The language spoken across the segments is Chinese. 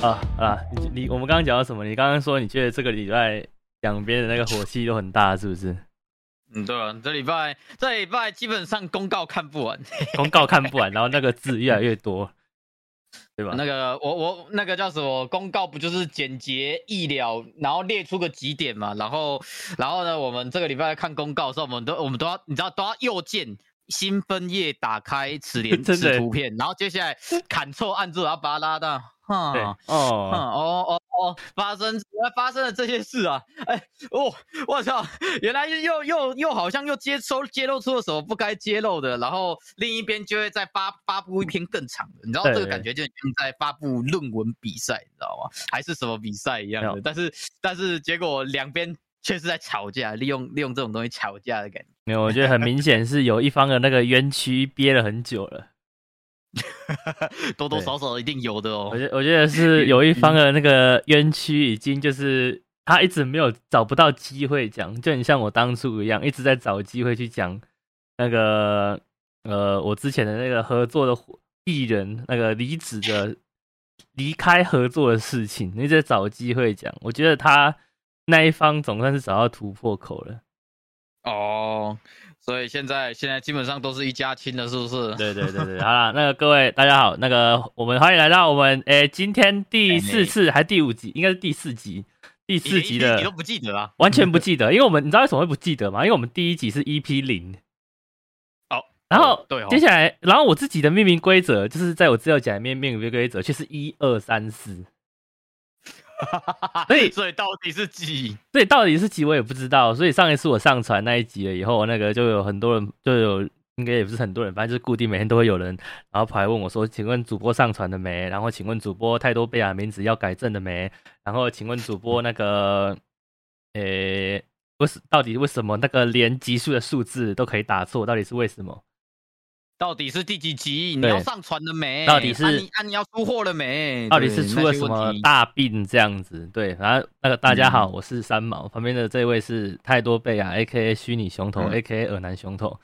啊啊！你你我们刚刚讲到什么？你刚刚说你觉得这个礼拜两边的那个火气都很大，是不是？嗯，对啊，这礼拜这礼拜基本上公告看不完，公告看不完，然后那个字越来越多，对吧？那个我我那个叫什么公告不就是简洁易了，然后列出个几点嘛，然后然后呢，我们这个礼拜看公告的时候，我们都我们都要你知道都要右键新分页打开此连 此图片，然后接下来砍错按住，然后把它拉到，哈，对哦哦，哦哦哦，发生原来发生了这些事啊！哎，哦，我操，原来又又又好像又接收揭露出了什么不该揭露的，然后另一边就会再发发布一篇更长的，你知道这个感觉就很像在发布论文比赛，你知道吗？还是什么比赛一样的？但是但是结果两边却是在吵架，利用利用这种东西吵架的感觉。没有，我觉得很明显是有一方的那个冤屈憋了很久了。多多少少一定有的哦我。觉我觉得是 有一方的那个冤屈已经就是他一直没有找不到机会讲，就很像我当初一样，一直在找机会去讲那个呃我之前的那个合作的伙艺人那个离职的离开合作的事情，一直在找机会讲。我觉得他那一方总算是找到突破口了。哦，所以现在现在基本上都是一家亲了，是不是？对对对对，好了，那个各位大家好，那个我们欢迎来到我们诶今天第四次还第五集，应该是第四集，第四集的你都不记得啊？完全不记得，因为我们你知道为什么会不记得吗？因为我们第一集是 EP 零，好，然后接下来，然后我自己的命名规则就是在我资料夹里面命名规则却是一二三四，所以 所以到底是几？所以到底是几我也不知道，所以上一次我上传那一集了以后，那个就有很多人就有。应该也不是很多人，反正就是固定每天都会有人，然后跑来问我说：“请问主播上传了没？然后请问主播太多贝尔名字要改正了没？然后请问主播那个，诶、为什到底为什么那个连级数的数字都可以打错？到底是为什么？到底是第几集？你要上传了没？到底是啊你啊你要出货了没？到底是出了什么？大病这样子？对，然后那个大家好，嗯我是三毛，旁边的这位是太多贝啊 A K A 虚拟熊头、嗯 A K A 耳男熊头。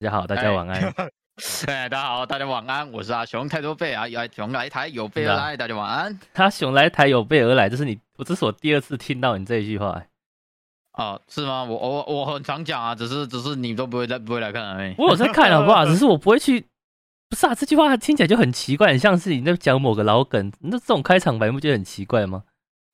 大家好，大家晚安。哎，大家好，大家晚安，我是阿熊，太多贝啊，有熊来台有备而来，大家晚安。他熊来台有备而来，这是你，我这是我第二次听到你这一句话、欸。哦，是吗？我我我很常讲啊，只是只是你都不会再不会来看而已。我有在看好不好？只是我不会去。不是啊，这句话听起来就很奇怪，很像是你在讲某个老梗。那这种开场白，你不觉得很奇怪吗？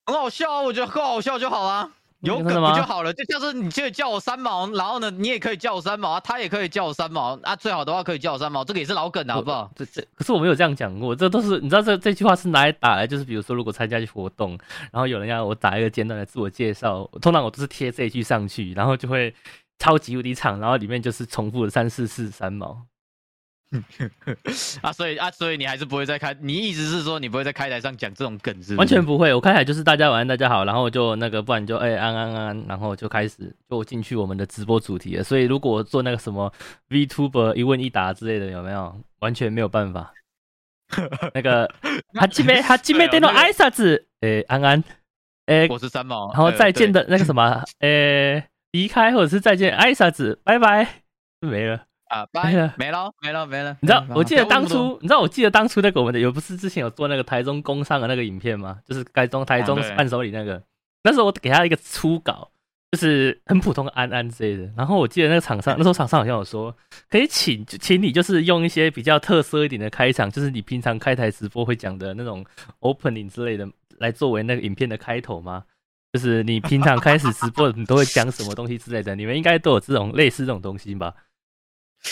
很好笑啊，我觉得够好笑就好啦。有梗不就好了？就像是你就叫我三毛，然后呢，你也可以叫我三毛啊，他也可以叫我三毛啊，最好的话可以叫我三毛，这个也是老梗的好不好？这这可是我没有这样讲过，这都是你知道这这句话是拿来打来，就是比如说如果参加活动，然后有人要我打一个简短的自我介绍，通常我都是贴这一句上去，然后就会超级无敌长，然后里面就是重复了三四次三毛。啊，所以啊，所以你还是不会再开，你意思是说你不会在开台上讲这种梗是不是？完全不会，我开台就是大家晚安，大家好，然后就那个，不然就哎、安安安，然后就开始就进去我们的直播主题了。所以如果做那个什么 VTuber 一问一答之类的，有没有？完全没有办法。那个哈基梅哈基梅电脑挨啥子？哎、安安，哎、我是三毛，然后再见的那个什么，哎、离开或者是再见挨啥子？拜拜，没了。啊，没了拜，没了，没了，没了。你知道我记得当，初，你知道，我记得当初那个我们的有不是之前有做那个台中工商的那个影片吗？就是台中台中伴手礼那个，那时候我给他一个初稿，就是很普通的安安之类的。然后我记得那个厂商那时候厂商好像有说，可以请请你就是用一些比较特色一点的开场，就是你平常开台直播会讲的那种 opening 之类的，来作为那个影片的开头吗？就是你平常开始直播，你都会讲什么东西之类的，你们应该都有这种类似这种东西吧？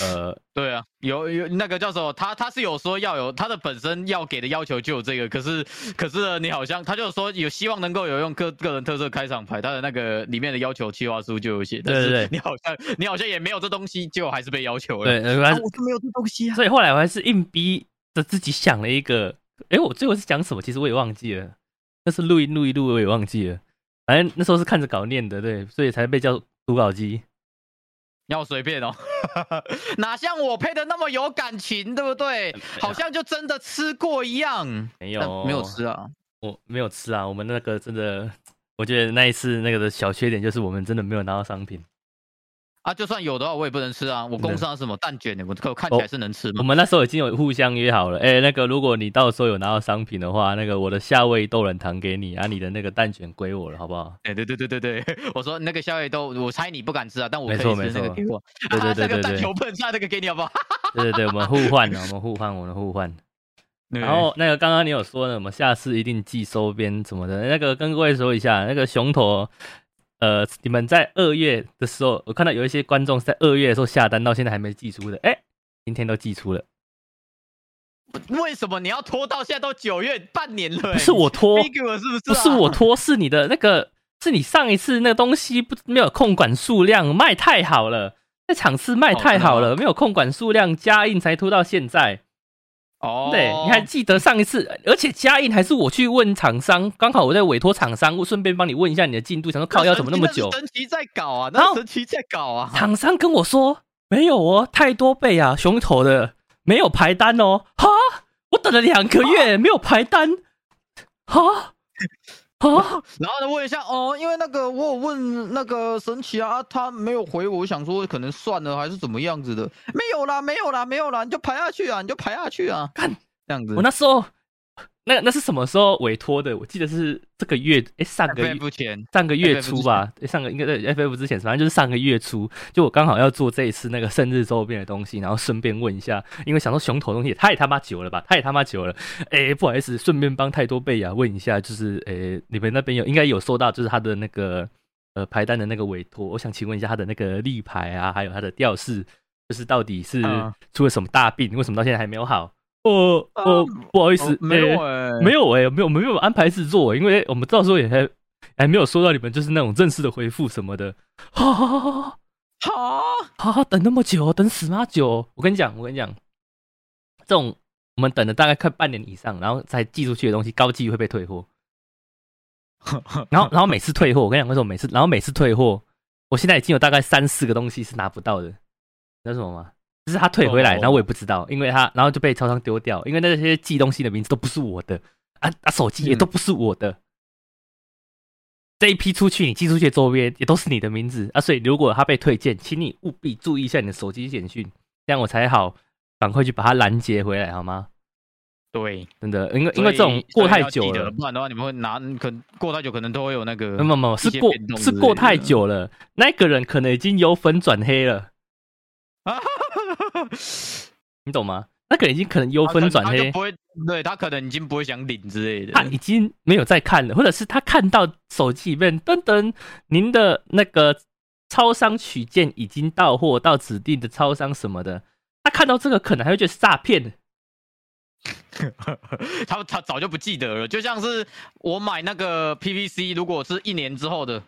呃，对啊，有有那个叫什么，他他是有说要有他的本身要给的要求就有这个，可是可是，你好像他就说有希望能够有用个个人特色开场牌，他的那个里面的要求计划书就有写，但是你好像你好像也没有这东西，结果还是被要求了。对，我就没有这东西啊。所以后来我还是硬逼着自己想了一个，诶，我最后是讲什么？其实我也忘记了，那是录音录一录，我也忘记了。反正那时候是看着稿念的，对，所以才被叫读稿机。要随便哦，哪像我配的那么有感情，对不对？好像就真的吃过一样。没有没有吃啊。我没有吃啊。我们那个真的，我觉得那一次那个的小缺点就是我们真的没有拿到商品。啊，就算有的话，我也不能吃啊。我工商什么蛋卷的，我我看起来是能吃吗？我们那时候已经有互相约好了，哎，那个如果你到时候有拿到商品的话，那个我的夏威夷豆软糖给你啊，你的那个蛋卷归我了，好不好？哎，对对对对对，我说那个夏威夷豆，我猜你不敢吃啊，但我没错没错，那个给我，对 对对对对，蛋卷不能吃，那个给你好不好？对对对，我们互换了，我们互换，我们互换。然后那个刚刚你有说呢，我们下次一定寄收编什么的，那个跟各位说一下，那个熊头。呃，你们在二月的时候，我看到有一些观众在二月的时候下单，到现在还没寄出的。哎，今天都寄出了。为什么你要拖到现在都九月半年了？不是我拖，是不是？不是我拖，是你的那个，是你上一次那个东西不没有控管数量，卖太好了，那场次卖太好了，没有控管数量，加印才拖到现在。哦，对，你还记得上一次，而且加印还是我去问厂商，刚好我在委托厂商，我顺便帮你问一下你的进度，想说靠要怎么那么久？神奇在搞啊，那神奇在搞啊！厂商跟我说没有哦，太多倍啊，熊头的没有排单哦，哈，我等了两个月没有排单，哈。啊，然后呢？问一下哦，因为那个我有问那个神奇啊，他没有回我我，想说可能算了还是怎么样子的？没有啦，没有啦，没有啦，你就排下去啊，你就排下去啊，看这样子。我那时候。那那是什么时候委托的？我记得是这个月，哎，上个月前，上个月初吧，上个应该在 FF 之前，反正就是上个月初，就我刚好要做这一次那个生日周边的东西，然后顺便问一下，因为想说熊头东西也太他妈久了吧，太他妈久了，哎，不好意思，顺便帮太多贝亚问一下，就是诶，你们那边有应该有收到，就是他的那个呃排单的那个委托，我想请问一下他的那个立牌啊，还有他的吊饰，就是到底是出了什么大病，为什么到现在还没有好？哦哦，不好意思，没有哎，没有哎，没有没有安排制作，因为我们到时候也还还没有收到你们就是那种正式的回复什么的。好，好，好，好，等那么久，等死妈久。我跟你讲，我跟你讲，这种我们等了大概快半年以上，然后才寄出去的东西，高寄会被退货。然后，然后每次退货，我跟你讲为什么每次，然后每次退货，我现在已经有大概三四个东西是拿不到的，那什么吗？就是他退回来，然后我也不知道，因为他然后就被超商丢掉，因为那些寄东西的名字都不是我的啊啊，手机也都不是我的。这一批出去，你寄出去的周边也都是你的名字啊，所以如果他被退件，请你务必注意一下你的手机简讯，这样我才好赶快去把它拦截回来，好吗？对，真的，因为因为这种过太久了，不然的话你们会拿，可过太久可能都会有那个，没有没有，是过是过太久了，那个人可能已经由粉转黑了啊。你懂吗？他可能已经可能优分转黑，不会，对他可能已经不会想领之类的，他已经没有在看了，或者是他看到手机里面噔噔，您的那个超商取件已经到货到指定的超商什么的，他看到这个可能还会觉得是诈骗。他他早就不记得了，就像是我买那个 PVC，如果是一年之后的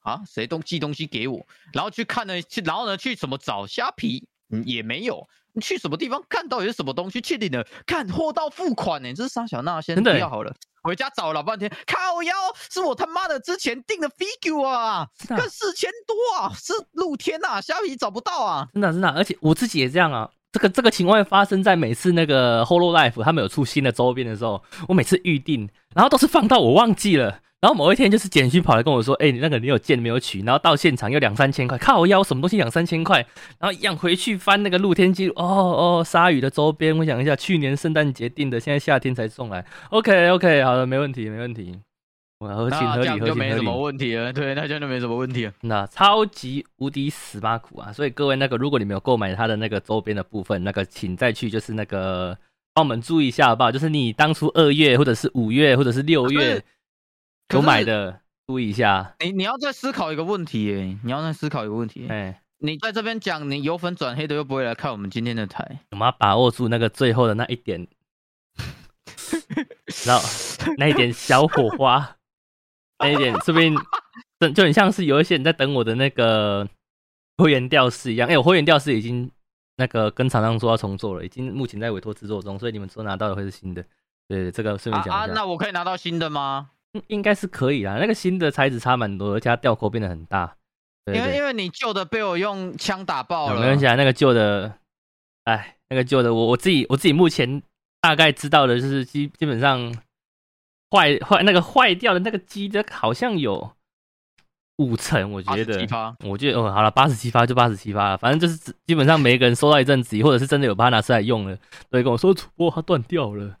啊，谁都寄东西给我，然后去看呢，去然后呢去怎么找虾皮？嗯，也没有。你去什么地方看到底是什么东西？确定的，看货到付款呢？这是沙小娜先不要好了。回家找了老半天，靠腰是我他妈的之前订的 figure 啊，跟四千多啊，是露天啊，虾皮找不到啊。真的真的，而且我自己也这样啊。这个这个情况发生在每次那个 Holo Life 他们有出新的周边的时候，我每次预定，然后都是放到我忘记了。然后某一天就是简讯跑来跟我说：“哎，你那个你有件没有取？”然后到现场又两三千块，靠腰什么东西两三千块？然后一样回去翻那个露天记录，哦哦，鲨鱼的周边，我想一下，去年圣诞节订的，现在夏天才送来。OK OK，好的，没问题没问题。合情合理，合情合理，没什么问题了。对，那这样就没什么问题了。那超级无敌死巴苦啊！所以各位那个，如果你没有购买他的那个周边的部分，那个请再去就是那个帮我们注意一下好不好？就是你当初二月或者是五月或者是六月。有买的，注意一下。你你要再思考一个问题，哎，你要再思考一个问题，哎，你在这边讲，你有粉转黑的又不会来看我们今天的台，我们要把握住那个最后的那一点，然后那一点小火花，那一点说不定，就就很像是有一些人在等我的那个会员调式一样。哎，我会员调式已经那个跟厂商说要重做了，已经目前在委托制作中，所以你们说拿到的会是新的。对，这个顺便讲一下。啊，那我可以拿到新的吗？应该是可以啦，那个新的材质差蛮多，而且它掉口变得很大。因为因为你旧的被我用枪打爆了。没关系啊，那个旧的，哎，那个旧的，我我自己我自己目前大概知道的就是基基本上坏坏那个坏掉的那个机的好像有五成，我觉得奇，葩，我觉得哦，好了，八十七发就八十七发了，反正就是基本上每一个人收到一阵子，或者是真的有把它拿出来用了，都会跟我说主播它断掉了，它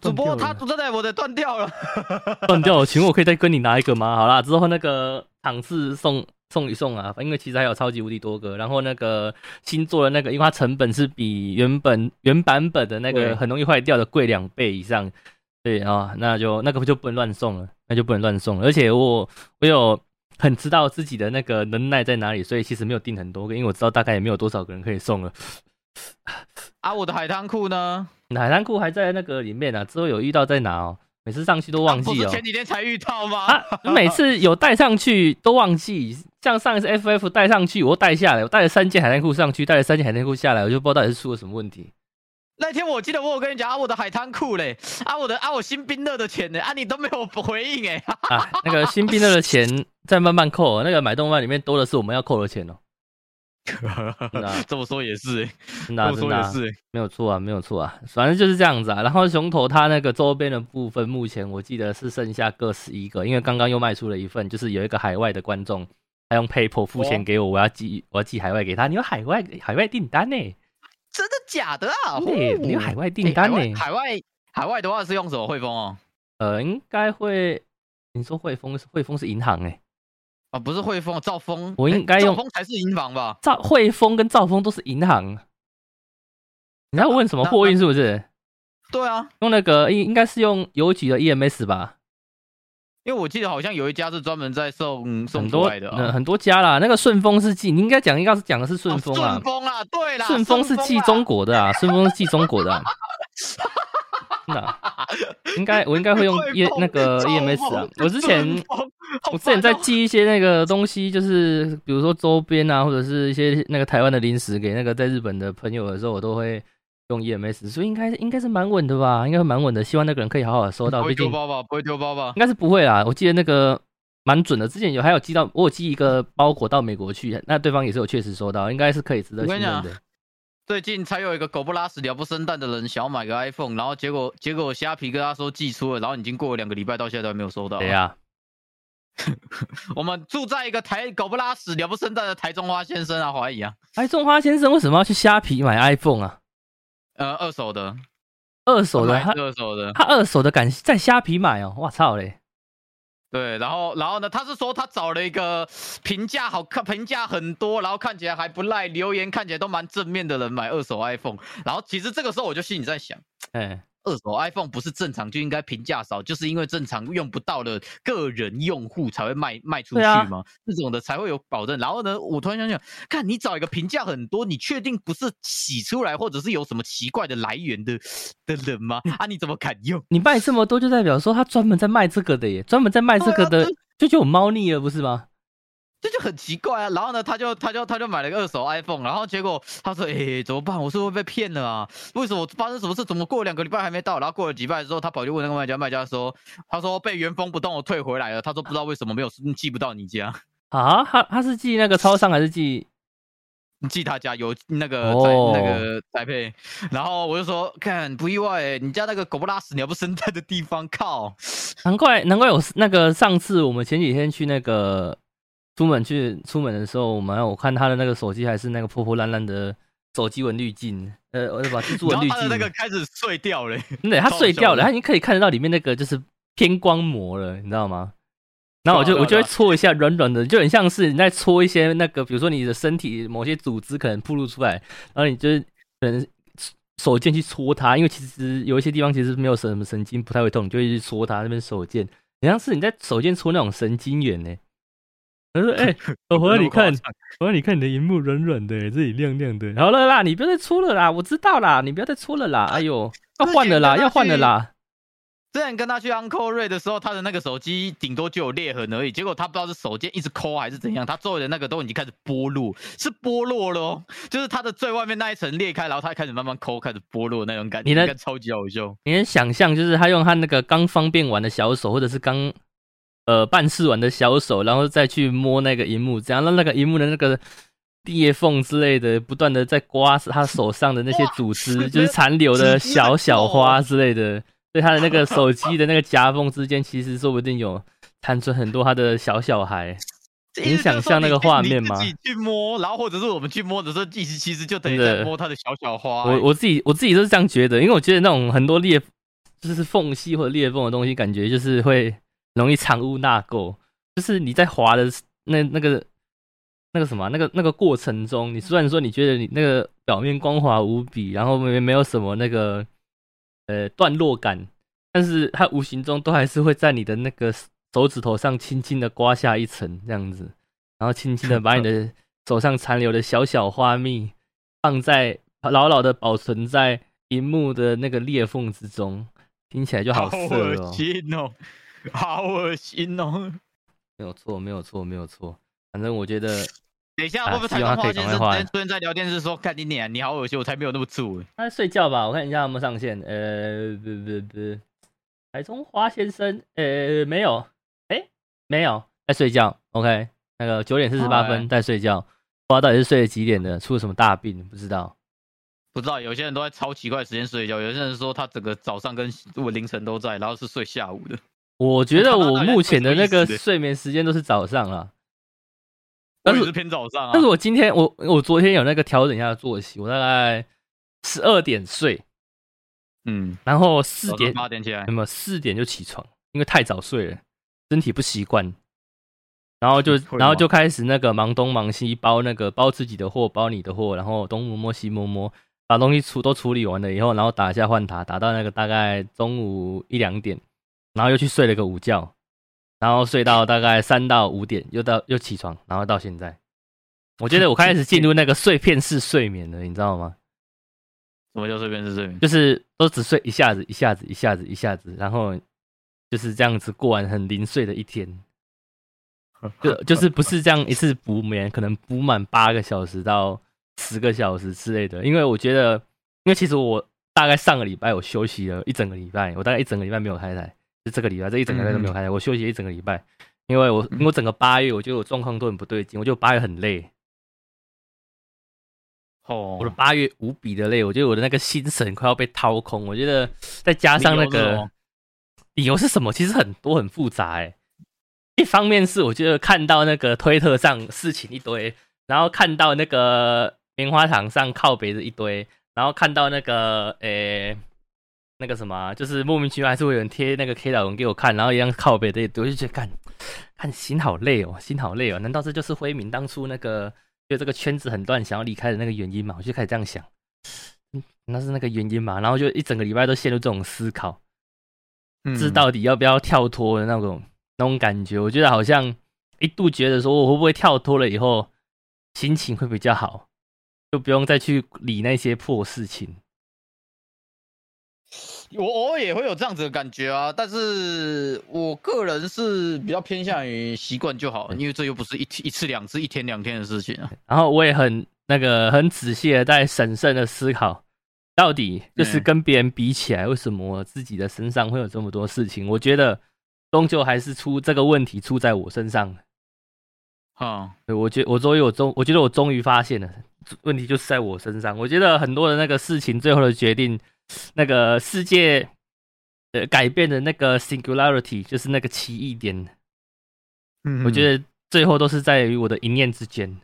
主播他断掉了，真的我的断掉了，断掉了，请问我可以再跟你拿一个吗？好啦，之后那个场次送送一送啊，因为其实还有超级无敌多个，然后那个新做的那个，因为它成本是比原本原版本的那个很容易坏掉的贵两倍以上，对啊，那就那个就不能乱送了，那就不能乱送了，而且我我有。很知道自己的那个能耐在哪里，所以其实没有订很多个，因为我知道大概也没有多少个人可以送了。啊，我的海滩裤呢？海滩裤还在那个里面啊，之后有遇到再拿哦，每次上去都忘记哦。是前几天才遇到吗？啊，每次有带上去都忘记，像上一次 FF 带上去，我又带下来，我带了三件海滩裤上去，带了三件海滩裤下来，我就不知道到底是出了什么问题。那天我记得我有跟你讲啊，我的海滩裤嘞，啊我的啊我新冰乐的钱呢，啊你都没有回应哎，啊，那个新兵乐的钱再慢慢扣，那个买动漫里面多的是我们要扣的钱哦。这么说也是欸，真的啊、这么说也是欸，没有错啊，没有错啊，反正就是这样子啊。然后熊头它那个周边的部分，目前我记得是剩下各十一个，因为刚刚又卖出了一份，就是有一个海外的观众，他用 PayPal 付钱哦。给我，我要寄我要寄海外给他。你有海外海外订单呢、真的假的啊？你有海外订欸单呢、海外海外海外的话是用什么汇丰哦？呃，应该会，你说汇丰汇丰是银行哎、啊，不是汇丰，兆丰，我欸应该用兆丰才是银行吧？兆汇丰跟兆丰都是银行。你要问什么货运是不是？对啊，用那个应应该是用邮局的 EMS 吧？因为我记得好像有一家是专门在送送很多出来的啊、呃很多家啦，那个顺丰是寄，你应该讲应该是讲的是顺丰啊顺，丰啊，对啦，顺丰是寄啊中国的啊，顺丰是寄中国的、啊。真的啊、应该我应该会用 E 丰那个 EMS 啊。我之前我之前在寄一些那个东西，就是比如说周边啊，或者是一些那个台湾的零食给那个在日本的朋友的时候，我都会用 EMS，所以应该应该是蛮稳的吧，应该会蛮稳的。希望那个人可以好好地收到，不会丢包吧？不会丢包吧？应该是不会啦。我记得那个蛮准的，之前有还有寄到，我有寄一个包裹到美国去，那对方也是有确实收到，应该是可以值得信任的。最近才有一个狗不拉屎、鸟不生蛋的人想要买个 iPhone，然后结果结果虾皮跟他说寄出了，然后已经过了两个礼拜，到现在都还没有收到。对呀、我们住在一个台狗不拉屎、鸟不生蛋的台中花先生啊，怀疑啊，哎，中花先生为什么要去虾皮买 iPhone 啊？呃，二手的，二手的，他二手的，他二手的敢在虾皮买哦，我操嘞！对，然后然后呢，他是说他找了一个评价好看、评价很多，然后看起来还不赖，留言看起来都蛮正面的人买二手 iPhone，然后其实这个时候我就心里在想。哎，二手 iPhone 不是正常就应该评价少，就是因为正常用不到的个人用户才会卖卖出去吗？这种的才会有保证。然后呢，我突然想想，看你找一个评价很多，你确定不是洗出来或者是有什么奇怪的来源的 的人吗？啊，你怎么敢用？你卖这么多，就代表说他专门在卖这个的耶，专门在卖这个的，就就有猫腻了，不是吗？这就很奇怪啊。然后呢，他就他就他就买了个二手 iPhone，然后结果他说：“哎、怎么办？我是不是被骗了啊？为什么发生什么事？怎么过两个礼拜还没到？然后过了几拜之后，他跑去问那个卖家，卖家说：他说被原封不动的退回来了。他说不知道为什么没有寄不到你家。”啊，他他是寄那个超商还是寄？寄他家有那个哦宅、那个宅配，然后我就说看不意外、欸，你家那个狗不拉屎鸟不生蛋的地方，靠，难怪难怪我那个上次我们前几天去那个出门去出门的时候，我们我看他的那个手机还是那个破破烂烂的手机纹滤镜，呃，我就把蜘蛛纹滤然后他的那个镜，开始碎掉了、对，它碎掉了，它已经可以看得到里面那个就是偏光膜了，你知道吗？然后我就我就会搓一下软软的，就很像是你在搓一些那个，比如说你的身体某些组织可能暴露出来，然后你就是可能手贱去搓它，因为其实有一些地方其实没有什么神经，不太会痛，你就会去搓它那边手贱，很像是你在手贱搓那种神经元呢。他说：“哎、我回来你看，我让你看你的荧幕软软的，这里亮亮的。好了啦，你不要再搓了啦，我知道啦，你不要再搓了啦。哎呦，要换了啦，要换了啦。之前跟他去 Uncle Ray 的时候，他的那个手机顶多就有裂痕而已，结果他不知道是手贱一直抠还是怎样，他周围的那个都已经开始剥落，是剥落了哦，就是他的最外面那一层裂开，然后他开始慢慢抠，开始剥落那种感觉，你的应该超级好笑。你能想象，就是他用他那个刚方便完的小手，或者是刚呃办事完的小手，然后再去摸那个荧幕，这样让那个荧幕的那个裂缝之类的，不断的在刮他手上的那些组织，就是残留的小小花之类的。对他的那个手机的那个夹缝之间，其实说不定有残存很多他的小小孩。你想象那个画面吗？自己去摸，然后或者是我们去摸的时候，其实其实就等于在摸他的小小花、我我自己我自己都是这样觉得，因为我觉得那种很多裂就是缝隙或者裂缝的东西，感觉就是会容易藏污纳垢。就是你在滑的那那个那个什么那个那个过程中，你虽然说你觉得你那个表面光滑无比，然后没没有什么那个呃段落感，但是它无形中都还是会在你的那个手指头上轻轻的刮下一层这样子，然后轻轻的把你的 手上残留的小小花蜜放在牢牢的保存在荧幕的那个裂缝之中，听起来就好好色恶哦。好恶心哦。没有错，没有错，没有错。反正我觉得 等一下啊会不会台希望他可以中花先生昨天在聊天室说：“看你脸，你好恶心，我才没有那么粗。他在睡觉吧，我看一下有没有上线。呃，不不不，台中花先生，呃，没有，哎，没有，在睡觉。OK，那个九点四十八哦分在睡觉，不知道到底是睡了几点的，出了什么大病，不知道。不知道有些人都在超奇怪的时间睡觉，有些人说他整个早上跟我凌晨都在，然后是睡下午的。我觉得我目前的那个睡眠时间都是早上啦，但是偏早上啊。但是我今天我我昨天有那个调整一下作息，我大概十二点睡，嗯，然后四点八点起来有，没有四点就起床，因为太早睡了，身体不习惯。然后就 然后就开始那个忙东忙西，包那个包自己的货，包你的货，然后东摸摸西摸摸，把东西处都处理完了以后，然后打一下换塔，打到那个大概中午一两点，然后又去睡了个午觉，然后睡到大概三到五点，又到又起床，然后到现在，我觉得我开始进入那个碎片式睡眠了，你知道吗？什么叫碎片式睡眠？就是都只睡一下子，一下子，一下子，一下子，然后就是这样子过完很零碎的一天，就 就是不是这样一次补眠，可能补满八个小时到十个小时之类的。因为我觉得，因为其实我大概上个礼拜我休息了一整个礼拜，我大概一整个礼拜没有开台，就这个礼拜这一整个礼拜都没有开台，我休息一整个礼拜，因为我我整个八月我觉得我状况都很不对劲，我觉得我八月很累，哦，我的八月无比的累，我觉得我的那个心神快要被掏空。我觉得再加上那个理由是什么理由是什么，其实很多很复杂哎。一方面是我觉得看到那个推特上事情一堆，然后看到那个棉花糖上靠北的一堆，然后看到那个诶、那个什么啊，就是莫名其妙还是会有人贴那个 K 导文给我看，然后一样靠背的一堆，我就觉得看看心好累哦，心好累哦。难道这就是辉明当初那个觉得这个圈子很乱，想要离开的那个原因嘛？我就开始这样想，嗯，那是那个原因嘛？然后就一整个礼拜都陷入这种思考，嗯知到底要不要跳脱的那种那种感觉。我觉得好像一度觉得说，我会不会跳脱了以后心情会比较好，就不用再去理那些破事情。我偶尔也会有这样子的感觉啊，但是我个人是比较偏向于习惯就好了，因为这又不是一一次两次、一天两天的事情啊。然后我也很那个很仔细的在审慎的思考，到底就是嗯跟别人比起来，为什么我自己的身上会有这么多事情？我觉得终究还是出这个问题出在我身上。哈，对，我觉我终于我终我觉得我终于发现了问题就是在我身上。我觉得很多的那个事情最后的决定，那个世界呃改变的那个 singularity 就是那个奇异点，嗯我觉得最后都是在于我的一念之间。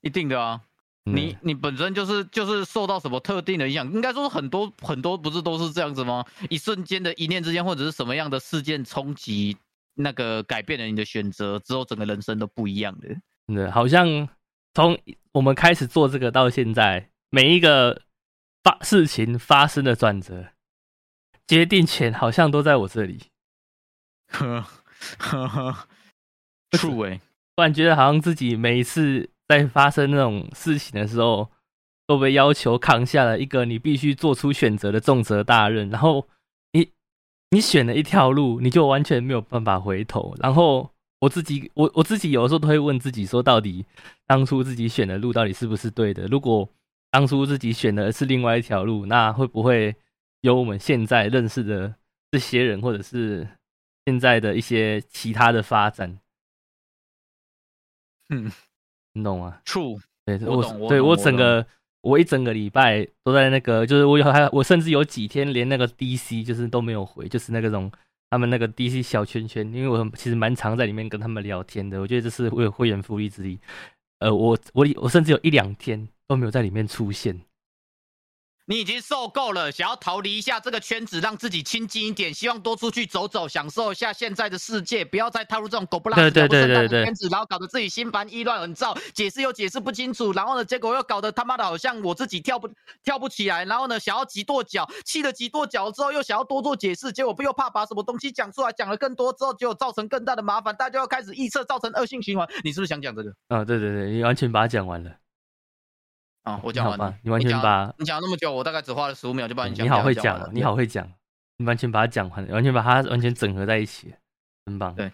一定的啊。嗯你你本身就是就是受到什么特定的影响，应该说是很多很多不是都是这样子吗？一瞬间的一念之间，或者是什么样的事件冲击，那个改变了你的选择之后，整个人生都不一样的。真的好像从我们开始做这个到现在，每一个发事情发生的转折，决定权好像都在我这里。呵呵呵，true 哎、突然觉得好像自己每一次在发生那种事情的时候，都被要求扛下了一个你必须做出选择的重责大任，然后你你选了一条路，你就完全没有办法回头。然后我自己，我我自己有的时候都会问自己说，到底当初自己选的路到底是不是对的？如果当初自己选的是另外一条路，那会不会有我们现在认识的这些人，或者是现在的一些其他的发展？嗯你懂吗？，true，对，我我对我整个我一整个礼拜都在那个，就是我有还我甚至有几天连那个 DC 就是都没有回，就是那个种他们那个 DC 小圈圈，因为我其实蛮常在里面跟他们聊天的，我觉得这是为会员福利之一。呃，我我我甚至有一两天都没有在里面出现。你已经受够了，想要逃离一下这个圈子，让自己亲近一点，希望多出去走走，享受一下现在的世界，不要再踏入这种狗不拉屎、的圈子，然后搞得自己心烦意乱、很燥，解释又解释不清楚，然后呢，结果又搞得他妈的好像我自己跳不跳不起来，然后呢，想要急跺脚，气得急跺脚之后，又想要多做解释，结果又怕把什么东西讲出来，讲了更多之后，结果造成更大的麻烦，大家又开始臆测，造成恶性循环。你是不是想讲这个？啊，对对对，你完全把它讲完了。啊、我讲完了吧，，你完全把你讲了那么久，我大概只花了十五秒就把你讲你好会讲你好会讲，你完全把它讲完了，完全把它完全整合在一起，很棒。对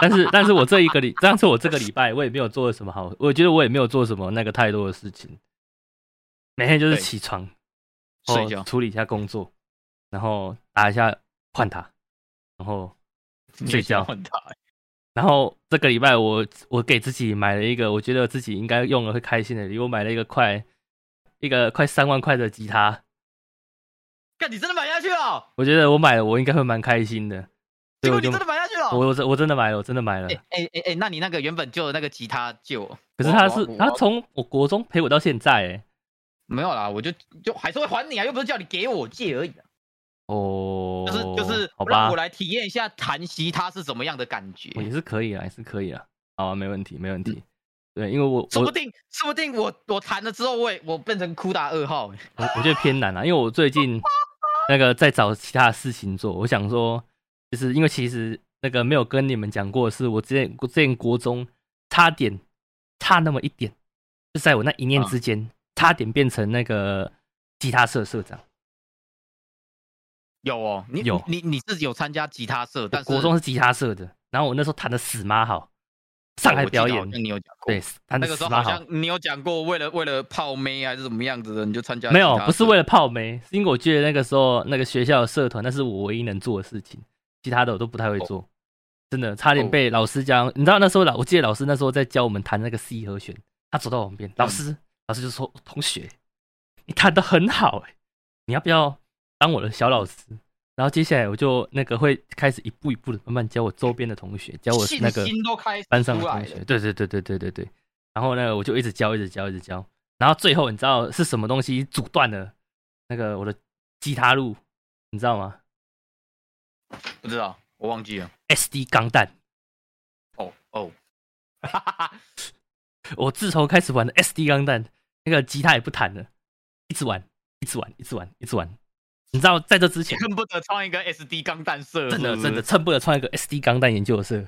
但是，但是我这一个礼，上次我这个礼拜我也没有做什么好，我觉得我也没有做什么那个太多的事情，每天就是起床，睡觉处理一下工作，然后打一下换塔，然后睡觉。然后这个礼拜我我给自己买了一个我觉得自己应该用了会开心的我买了一个快一个快三万块的吉他，干，你真的买下去了？我觉得我买了我应该会蛮开心的，结果你真的买下去了？我我真我真的买了，我真的买了。哎哎哎哎，那你那个原本旧的那个吉他旧，可是他是我我他从我国中陪我到现在，哎，没有啦，我就就还是会还你啊，又不是叫你给我借而已啊，哦，就是就是让我，来体验一下弹吉他是怎么样的感觉。也是可以啊，也是可以啊，好啊，没问题，没问题。对，因为我我说不定说不定我我弹了之后，我也我变成酷达二号、欸。我我觉得偏难啊，因为我最近 那个在找其他的事情做，我想说，就是因为其实那个没有跟你们讲过的是，我之前我之前国中差点差那么一点，就在我那一念之间，差点变成那个吉他社社长。有哦，你有你你是有参加吉他社，但是国中是吉他社的，然后我那时候弹的死妈好，上海表演，好你有讲过，对，弹的那个时候好死妈好。像你有讲过，为了为了泡妹还是怎么样子的，你就参加没有不是为了泡妹，是因为我觉得那个时候那个学校的社团，那是我唯一能做的事情，其他的我都不太会做。真的差点哦被老师教，你知道那时候老，我记得老师那时候在教我们弹那个 C 和弦，他走到我旁边，老师，老师就说：“同学，你弹的很好、欸，你要不要当我的小老师？”然后接下来我就那个会开始一步一步的慢慢教我周边的同学，教我那个班上的同学，对对对对对对对。然后呢，我就一直教，一直教，一直教。然后最后你知道是什么东西阻断了那个我的吉他路，你知道吗不知道，我忘记了。？SD 钢弹。哦哦，哈哈哈，我自从开始玩的 SD 钢弹，那个吉他也不弹了，一直玩，一直玩，一直玩，一直玩。你知道在这之前，恨不得创一个 SD 钢弹社，真的真的，恨不得创一个 SD 钢弹研究社，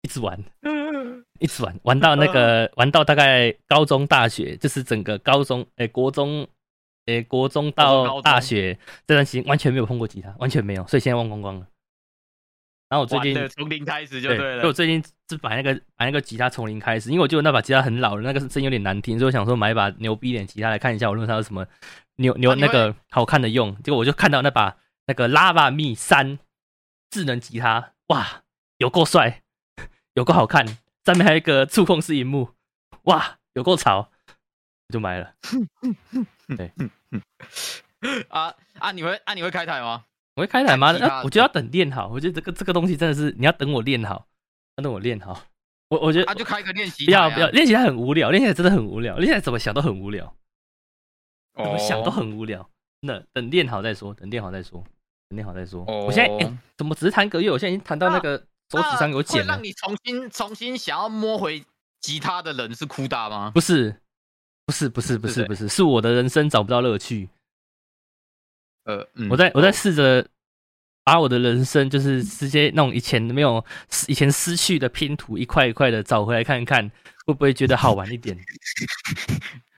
一直玩，一直玩，玩到那个 玩到大概高中、大学，就是整个高中，诶、国中，诶、国中国中到大学这段时间完全没有碰过吉他，完全没有，所以现在忘光光了。然后我最近从零开始就对，了所以我。最近是买那个买那个吉他从零开始，因为我觉得那把吉他很老了，那个声音有点难听，所以我想说买一把牛逼一点吉他来看一下，我论上有什么牛牛那个好看的用。结果我就看到那把那个 Lava Me 三智能吉他，哇，有够帅，有够好看，上面还有一个触控式荧幕，哇，有够潮，我就买了。对啊啊！你会啊你会开台吗？我会开台吗？那我觉得要等练好，我觉得这个这个东西真的是你要等我练好，要等我练好。我我觉得啊，就开个练习不要不要，练习，它很无聊，练起来真的很无聊，练起来怎么想都很无聊，怎么想都哦很无聊。那等练好再说，等练好再说，等练好再说。哦我现在哎、怎么只是弹个月？我现在已经弹到那个手指上有那茧了让。你重新重新想要摸回吉他的人是哭大吗？不是，不是，不是，不是，不是，是我的人生找不到乐趣。呃，嗯我在我在哦试着把我的人生，就是直接那种以前没有以前失去的拼图，一块一块的找回来看看，会不会觉得好玩一点？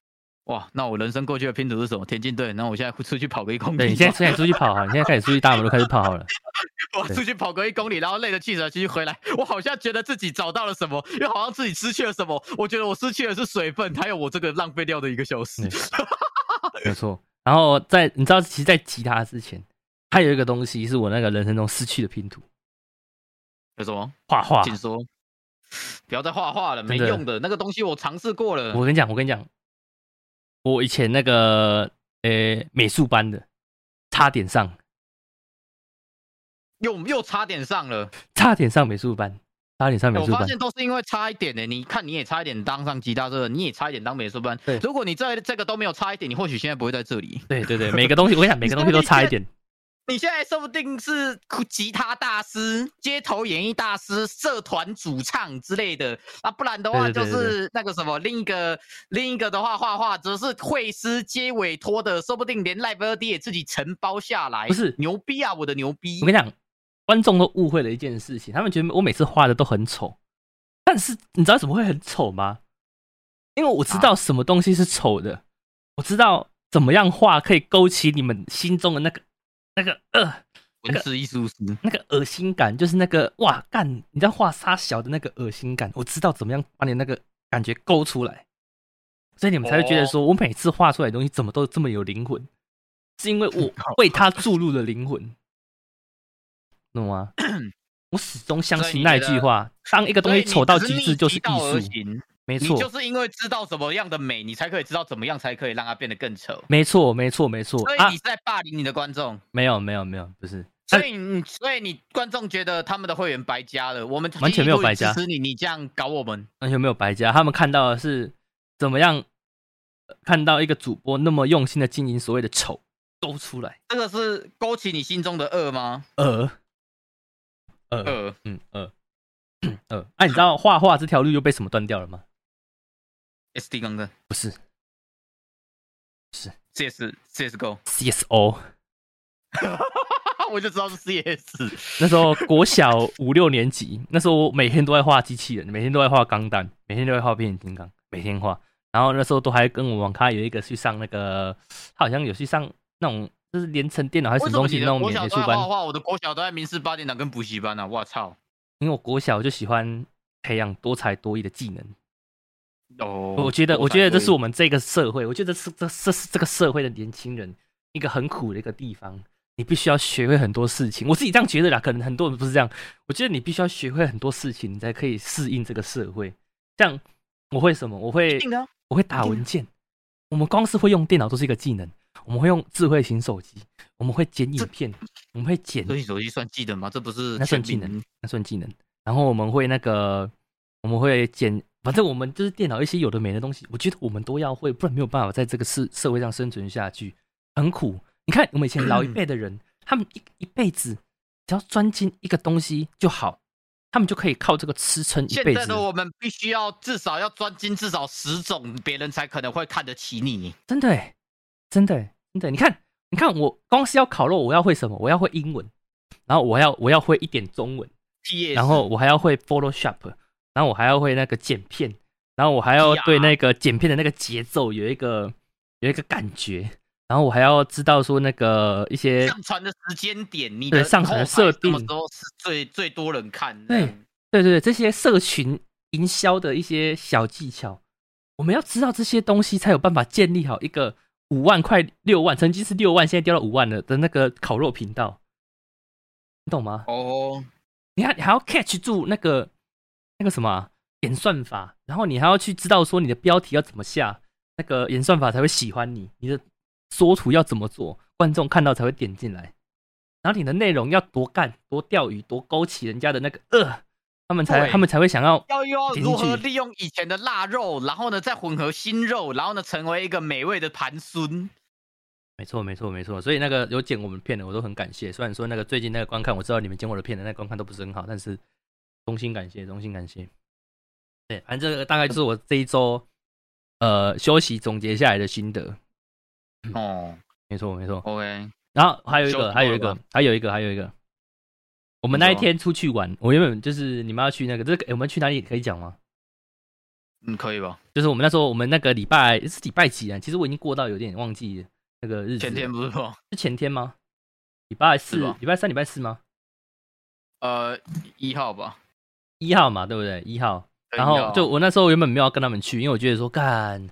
哇，那我人生过去的拼图是什么？田径队。那我现在出去跑个一公里。对你现在现在出去跑哈，你现在开始出去大马路开始跑好了。我出去跑个一公里，然后累得气喘吁吁回来，我好像觉得自己找到了什么，又好像自己失去了什么。我觉得我失去的是水分，还有我这个浪费掉的一个小时。没错。然后在你知道，其实，在吉他之前，还有一个东西是我那个人生中失去的拼图有什么？——画画。请说。不要再画画了，没用的。那个东西我尝试过了。我跟你讲，我跟你讲，我以前那个呃美术班的，差点上，又又差点上了，差点上美术班，差点上美术班。我发现都是因为差一点的。你看，你也差一点当上吉他社，你也差一点当美术班。对如果你这这个都没有差一点，你或许现在不会在这里。对对对，每个东西我跟你讲，每个东西都差一点。你现在说不定是吉他大师、街头演艺大师、社团主唱之类的啊，不然的话就是那个什么，另一个另一个的话画画则是会师接委托的，说不定连 Live 二 D 也自己承包下来。不是牛逼啊，我的牛逼我！跟你讲，观众都误会了一件事情，他们觉得我每次画的都很丑，但是你知道怎么会很丑吗？因为我知道什么东西是丑的，我知道怎么样画可以勾起你们心中的那个那个呃文字艺术师，那个恶心感，就是那个哇干，你知道画沙小的那个恶心感，我知道怎么样把你那个感觉勾出来，所以你们才会觉得说我每次画出来的东西怎么都这么有灵魂，是因为我为它注入了灵魂，懂吗？我始终相信那一句话：当一个东西丑到极致就是艺术。没错，你就是因为知道什么样的美，你才可以知道怎么样才可以让它变得更丑。没错，没错，没错啊所以你！是在霸凌你的观众，没有，没有，没有，不是，所以你所以你观众觉得他们的会员白加了，我们完全没有白加支持你，你这样搞我们，完全没有白加。他们看到的是怎么样呃看到一个主播那么用心的经营所谓的丑勾出来，这个是勾起你心中的恶吗？呃，呃，恶，嗯，恶，呃，哎、你知道画画这条路又被什么断掉了吗？SD 刚刚不是是 CS CSGO，CSO，我就知道是 CS。那时候国小五六年级，那时候我每天都在画机器人，每天都在画钢弹，每天都在画变形金刚，每天画。然后那时候都还跟我网咖有一个去上那个，他好像有去上那种就是连成电脑还是什么东西那种美美术班我的国小都在民事八点档跟补习班啊！我操！因为我国小就喜欢培养多才多艺的技能。哦，我觉得，我觉得这是我我们这个社会，我觉得是这这是这个社会的年轻人一个很苦的一个地方。你必须要学会很多事情，我自己这样觉得啦，可能很多人不是这样。我觉得你必须要学会很多事情，你才可以适应这个社会。像我会什么？我会我会打文件。我们光是会用电脑都是一个技能。我们会用智慧型手机，我们会剪影片，我们会剪所以手机算技能吗？这不是那算技能，那算技能。然后我们会那个，我们会剪，反正我们就是电脑一些有的没的东西，我觉得我们都要会，不然没有办法在这个社社会上生存下去，很苦。你看我们以前老一辈的人，他们一一辈子只要专精一个东西就好，他们就可以靠这个吃撑一辈子现在的。我们必须要至少要专精至少十种，别人才可能会看得起你。真的欸，真的欸，真的欸。你看，你看我光是要烤肉，我要会什么？我要会英文，然后我要我要会一点中文。然后我还要会 Photoshop，然后我还要会那个剪片，然后我还要对那个剪片的那个节奏有一个有一个感觉，然后我还要知道说那个一些上传的时间点，你的对上传的设定什么时候是最最多人看？对对对对这些社群营销的一些小技巧，我们要知道这些东西，才有办法建立好一个五万块六万，曾经是六万，现在掉到五万了的那个烤肉频道，你懂吗？哦，你还你还要 catch 住那个那个什么啊演算法，然后你还要去知道说你的标题要怎么下，那个演算法才会喜欢你，你的缩图要怎么做，观众看到才会点进来，然后你的内容要多干多钓鱼多勾起人家的那个呃，他们才他们才会想要要要如何利用以前的腊肉，然后呢再混合新肉，然后呢成为一个美味的盘孙。没错，没错，没错。所以那个有剪我们片的，我都很感谢。虽然说那个最近那个观看，我知道你们剪我的片的那个观看都不是很好，但是衷心感谢，衷心感谢。对，反正这个大概就是我这一周呃休息总结下来的心得。哦没错，没错。，OK，然后还有一个，还有一个，还有一个，还有一个。我们那一天出去玩，我原本就是你们要去那个，这个、诶我们去哪里可以讲吗？嗯，可以吧？就是我们那时候，我们那个礼拜是礼拜几啊？其实我已经过到有点忘记那个日子。前天不是吗？是前天吗？礼拜四吧、礼拜三、礼拜四吗？呃，一号吧。一号嘛，对不对？一号。然后就我那时候原本没有要跟他们去，因为我觉得说干，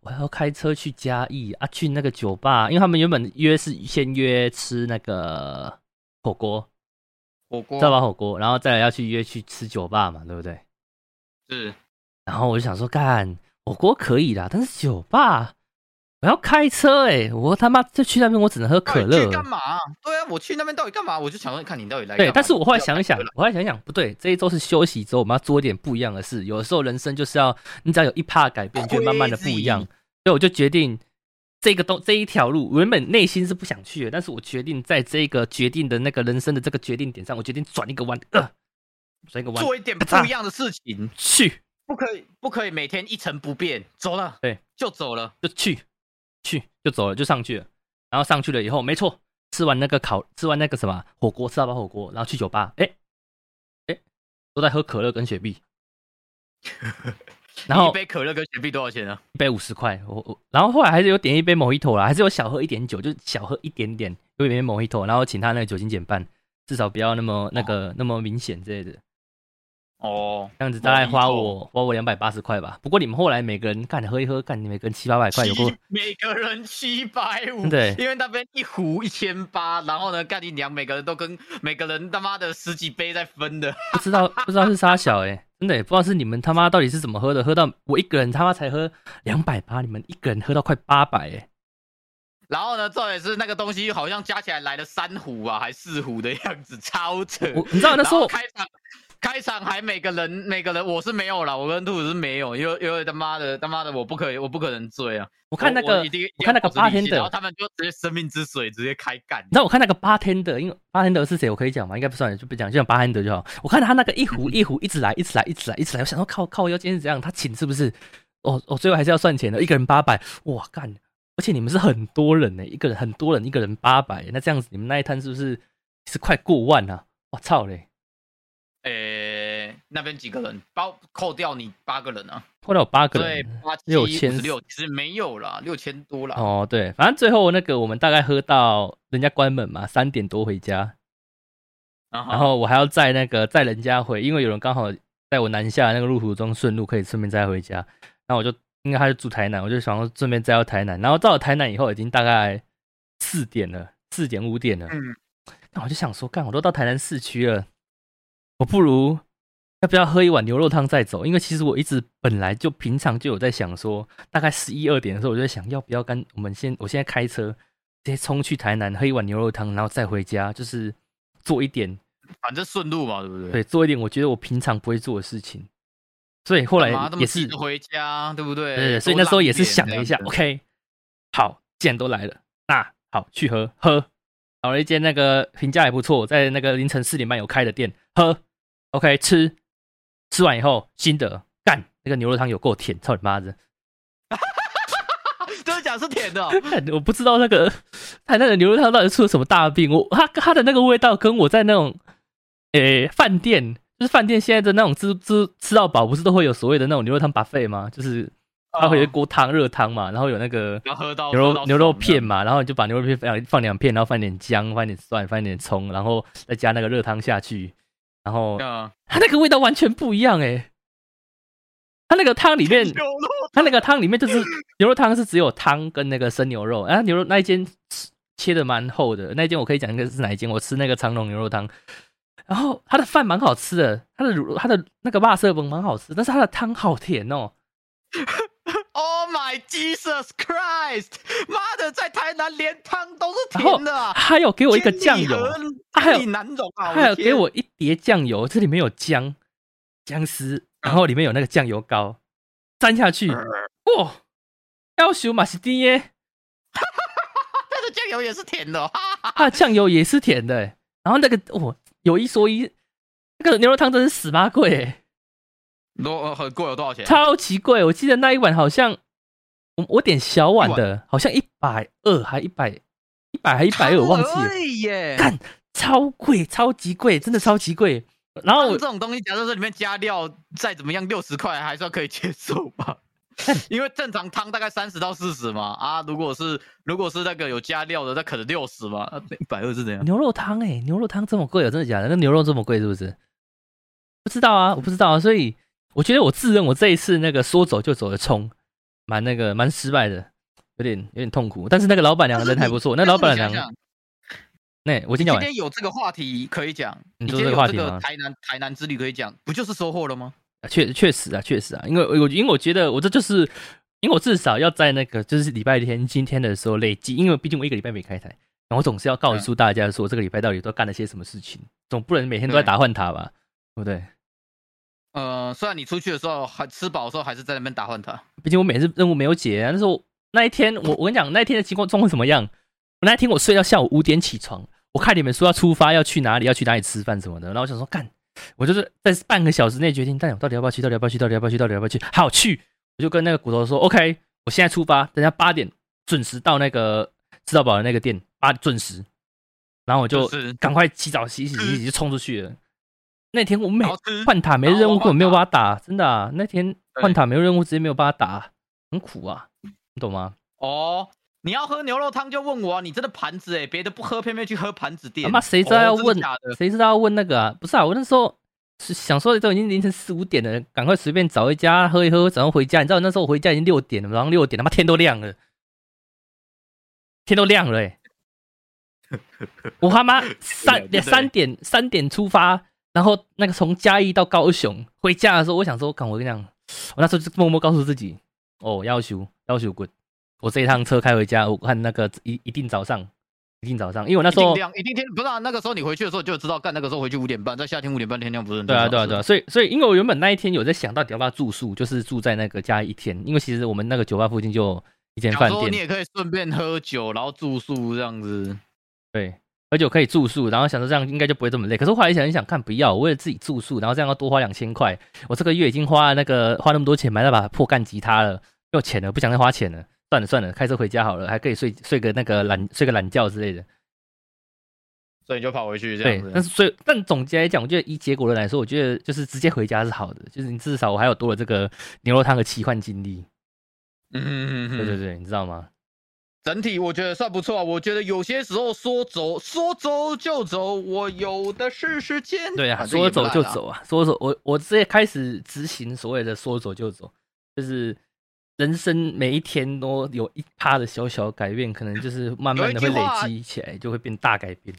我还要开车去嘉义啊，去那个酒吧，因为他们原本约是先约吃那个火锅，火锅再把？火锅，然后再来要去约去吃酒吧嘛，对不对？是然后我就想说干火锅可以啦，但是酒吧我要开车哎、我他妈就去那边，我只能喝可乐去。干嘛？对啊，我去那边到底干嘛？我就想问，看你到底来。，对但是我后来想一想我后来想一想，不对，这一周是休息周，我们要做一点不一样的事。有的时候人生就是要，你只要有一趴改变，就会慢慢的不一样。所以我就决定这个东这一条路，原本内心是不想去的，但是我决定在这个决定的那个人生的这个决定点上，我决定转一个弯，呃，转一个弯做一点不一样的事情，去不可以不可以每天一成不变，走了，对，就走了。就去去就走了，就上去了。然后上去了以后，没错，吃完那个烤，吃完那个什么火锅，吃到饱火锅，然后去酒吧，哎哎，都在喝可乐跟雪碧。然后一杯可乐跟雪碧多少钱啊？一杯五十块，我我，然后后来还是有点一杯 Mojito 啦，还是有小喝一点酒，就小喝一点点，有一点 Mojito，然后请他那个酒精减半，至少不要那么那个、那么明显之类的，哦，这样子大概花我花我两百八十块吧。不过你们后来每个人干喝一喝，干你每个人七八百块，有过每个人七百五，对因为那边一壶一千八，然后呢，干你娘，每个人都跟每个人他妈的十几杯在分的，不知道不知道是啥小哎、真的、欸、不知道是你们他妈到底是怎么喝的，喝到我一个人他妈才喝两百八，你们一个人喝到快八百哎。然后呢，重点是那个东西好像加起来来了三壶啊，还四壶的样子，超扯。你知道那时候开场开场还每个人每个人我是没有啦，我跟兔子是没有，因为因为他妈的他妈的我不可以我不可能醉啊！我看那个我看那个一定要保持理性 bartender 然后他们就直接生命之水直接开干你。知道我看那个八天的，因为八天的是谁，我可以讲吗？应该不算，就不讲，就讲八天的就好。我看他那个一壶一壶一直来，一直来，一直来，一直来。我想说靠靠腰，今天是怎样？他请是不是？哦哦，最后还是要算钱的，一个人八百，哇干！而且你们是很多人呢，一个人很多人，一个人八百，那这样子你们那一摊是不是是快过万啊？我操嘞！诶，那边几个人包扣掉你八个人啊？扣掉有八个人对人，，八千六，其实没有啦，六千多啦。哦对，反正最后那个我们大概喝到人家关门嘛，三点多回家，然然后我还要载那个载人家回，因为有人刚好在我南下那个路途中顺路，可以顺便载回家。那我就应该他是住台南，我就想说顺便载到台南。然后到了台南以后，已经大概四点了，四点五点了。嗯，那我就想说，干我都到台南市区了，我不如要不要喝一碗牛肉汤再走？因为其实我一直本来就平常就有在想说，大概十一二点的时候，我就在想要不要跟我们先，我现在开车直接冲去台南喝一碗牛肉汤，然后再回家，就是做一点反正顺路嘛，对不对？对，做一点我觉得我平常不会做的事情。所以后来也是，回家，对不对？对，所以那时候也是想了一下，OK，好，既然都来了，那好去喝喝，找了一间那个评价也不错，在那个凌晨四点半有开的店，喝，OK 吃，吃完以后心得干那个牛肉汤有够甜，操你妈的！真的假是甜的哦、干我不知道那个台南的牛肉汤到底出了什么大病，我它它的那个味道跟我在那种诶饭店，就是饭店现在的那种吃吃吃到饱，不是都会有所谓的那种牛肉汤 buffet 吗？就是它会有一锅汤热汤嘛，然后有那个牛肉牛肉片嘛，然后你就把牛肉片放放两片，然后放点姜，放点蒜，放点葱，然后再加那个热汤下去，然后。它那个味道完全不一样诶、它那个汤里面 它那个汤里面就是 牛肉汤是只有汤跟那个生牛肉，然后牛肉那一间切的蛮厚的，那一间我可以讲一个是哪一间，我吃那个长隆牛肉汤，然后它的饭蛮好吃的，它的乳它的那个辣色粉蛮好吃，但是它的汤好甜哦，，Oh my Jesus Christ！妈的，在台南连汤都是甜的啊！还有给我一个酱油，它还有难容啊！还有给我一碟酱油，这里面有姜姜丝，然后里面有那个酱油膏，沾下去，哇，要求马西丁耶，它的酱油也是甜的、哦，哈哈哈它的酱油也是甜的欸，然后那个哦，有一说一，那个牛肉汤真是死妈贵欸，多呃很贵，有多少钱？超级贵，我记得那一碗好像我我点小碗的，好像一百二还一百一百还一百二，我忘记了！干超贵，超级贵，真的超级贵。然后我这种东西，假设说里面加料再怎么样，六十块还算可以接受吧？因为正常汤大概三十到四十嘛，啊，如果是如果是那个有加料的，那可能六十嘛，一百二是怎样？牛肉汤哎、牛肉汤这么贵哦，真的假的？那牛肉这么贵是不是？不知道啊，我不知道啊，所以我觉得我自认我这一次那个说走就走的冲，蛮那个蛮失败的，有点有点痛苦。但是那个老板娘人还不错，那老板娘，那我先讲，今天有这个话题可以讲，今你说天有这个话题吗台南台南之旅可以讲，不就是收获了吗？确确实啊，确实啊，因为我因为我觉得我这就是因为我至少要在那个就是礼拜天今天的时候累积，因为毕竟我一个礼拜没开台，然后我总是要告诉大家说这个礼拜到底都干了些什么事情，总不能每天都在打换塔吧，对不对？呃，虽然你出去的时候还吃饱的时候还是在那边打换塔，毕竟我每次任务没有解、啊，那时候那一天我我跟你讲那一天的情况状况怎么样？我那一天我睡到下午五点起床，我看你们说要出发要去哪里要去哪里吃饭什么的，然后我想说干，我就是在半个小时内决定，但我到底要不要去？到底要不要去？到底要不要去？到底要不要去？好去，我就跟那个骨头说 OK，我现在出发，等下八点准时到那个吃到饱的那个店，八准时，然后我就就是赶快洗澡洗洗洗洗就冲出去了。那天我每然后吃换塔没任务根本没有换办法打，真的啊！那天对换塔没有任务，直接没有办法打，很苦啊，你懂吗？哦。你要喝牛肉汤就问我啊！你真的盘子哎，别的不喝，偏偏去喝盘子店。他妈谁知道要问？谁知道要问那个啊？不是啊，我那时候是想说都已经凌晨四五点了，赶快随便找一家喝一喝，早上回家。你知道那时候我回家已经六点了，然后六点，他妈天都亮了，天都亮了哎、我他妈三对三点三点出发，然后那个从嘉义到高雄回家的时候，我想说，干我跟你讲，我那时候就默默告诉自己，哦，要求要求滚，我这一趟车开回家，我看那个一一定早上，一定早上，因为我那时候定亮，一定天不是啊？那个时候你回去的时候就知道，干那个时候回去五点半，在夏天五点半天亮不是很对啊，对啊，对啊，所以所以因为我原本那一天有在想到底要不要住宿，就是住在那个嘉义一天，因为其实我们那个酒吧附近就一间想饭店，你也可以顺便喝酒，然后住宿这样子。对，而且我可以住宿，然后想说这样应该就不会这么累。可是后来想一想，看不要，我为了自己住宿，然后这样要多花两千块，我这个月已经花了那个花那么多钱买那把破干吉他了，没有钱了，不想再花钱了，算了算了，开车回家好了，还可以睡睡个那个懒睡个懒觉之类的。所以你就跑回去这对样，子。但是所以但总结来讲，我觉得以结果论来说，我觉得就是直接回家是好的，就是你至少我还有多了这个牛肉汤的奇幻经历。嗯嗯嗯，对对对，你知道吗？整体我觉得算不错啊。我觉得有些时候说走说走就走，我有的是时间。对啊，说走。就走啊，说走我我直接开始执行所谓的说走就走，就是人生每一天都有一趴的小小改变，可能就是慢慢的会累积起来，就会变大改变。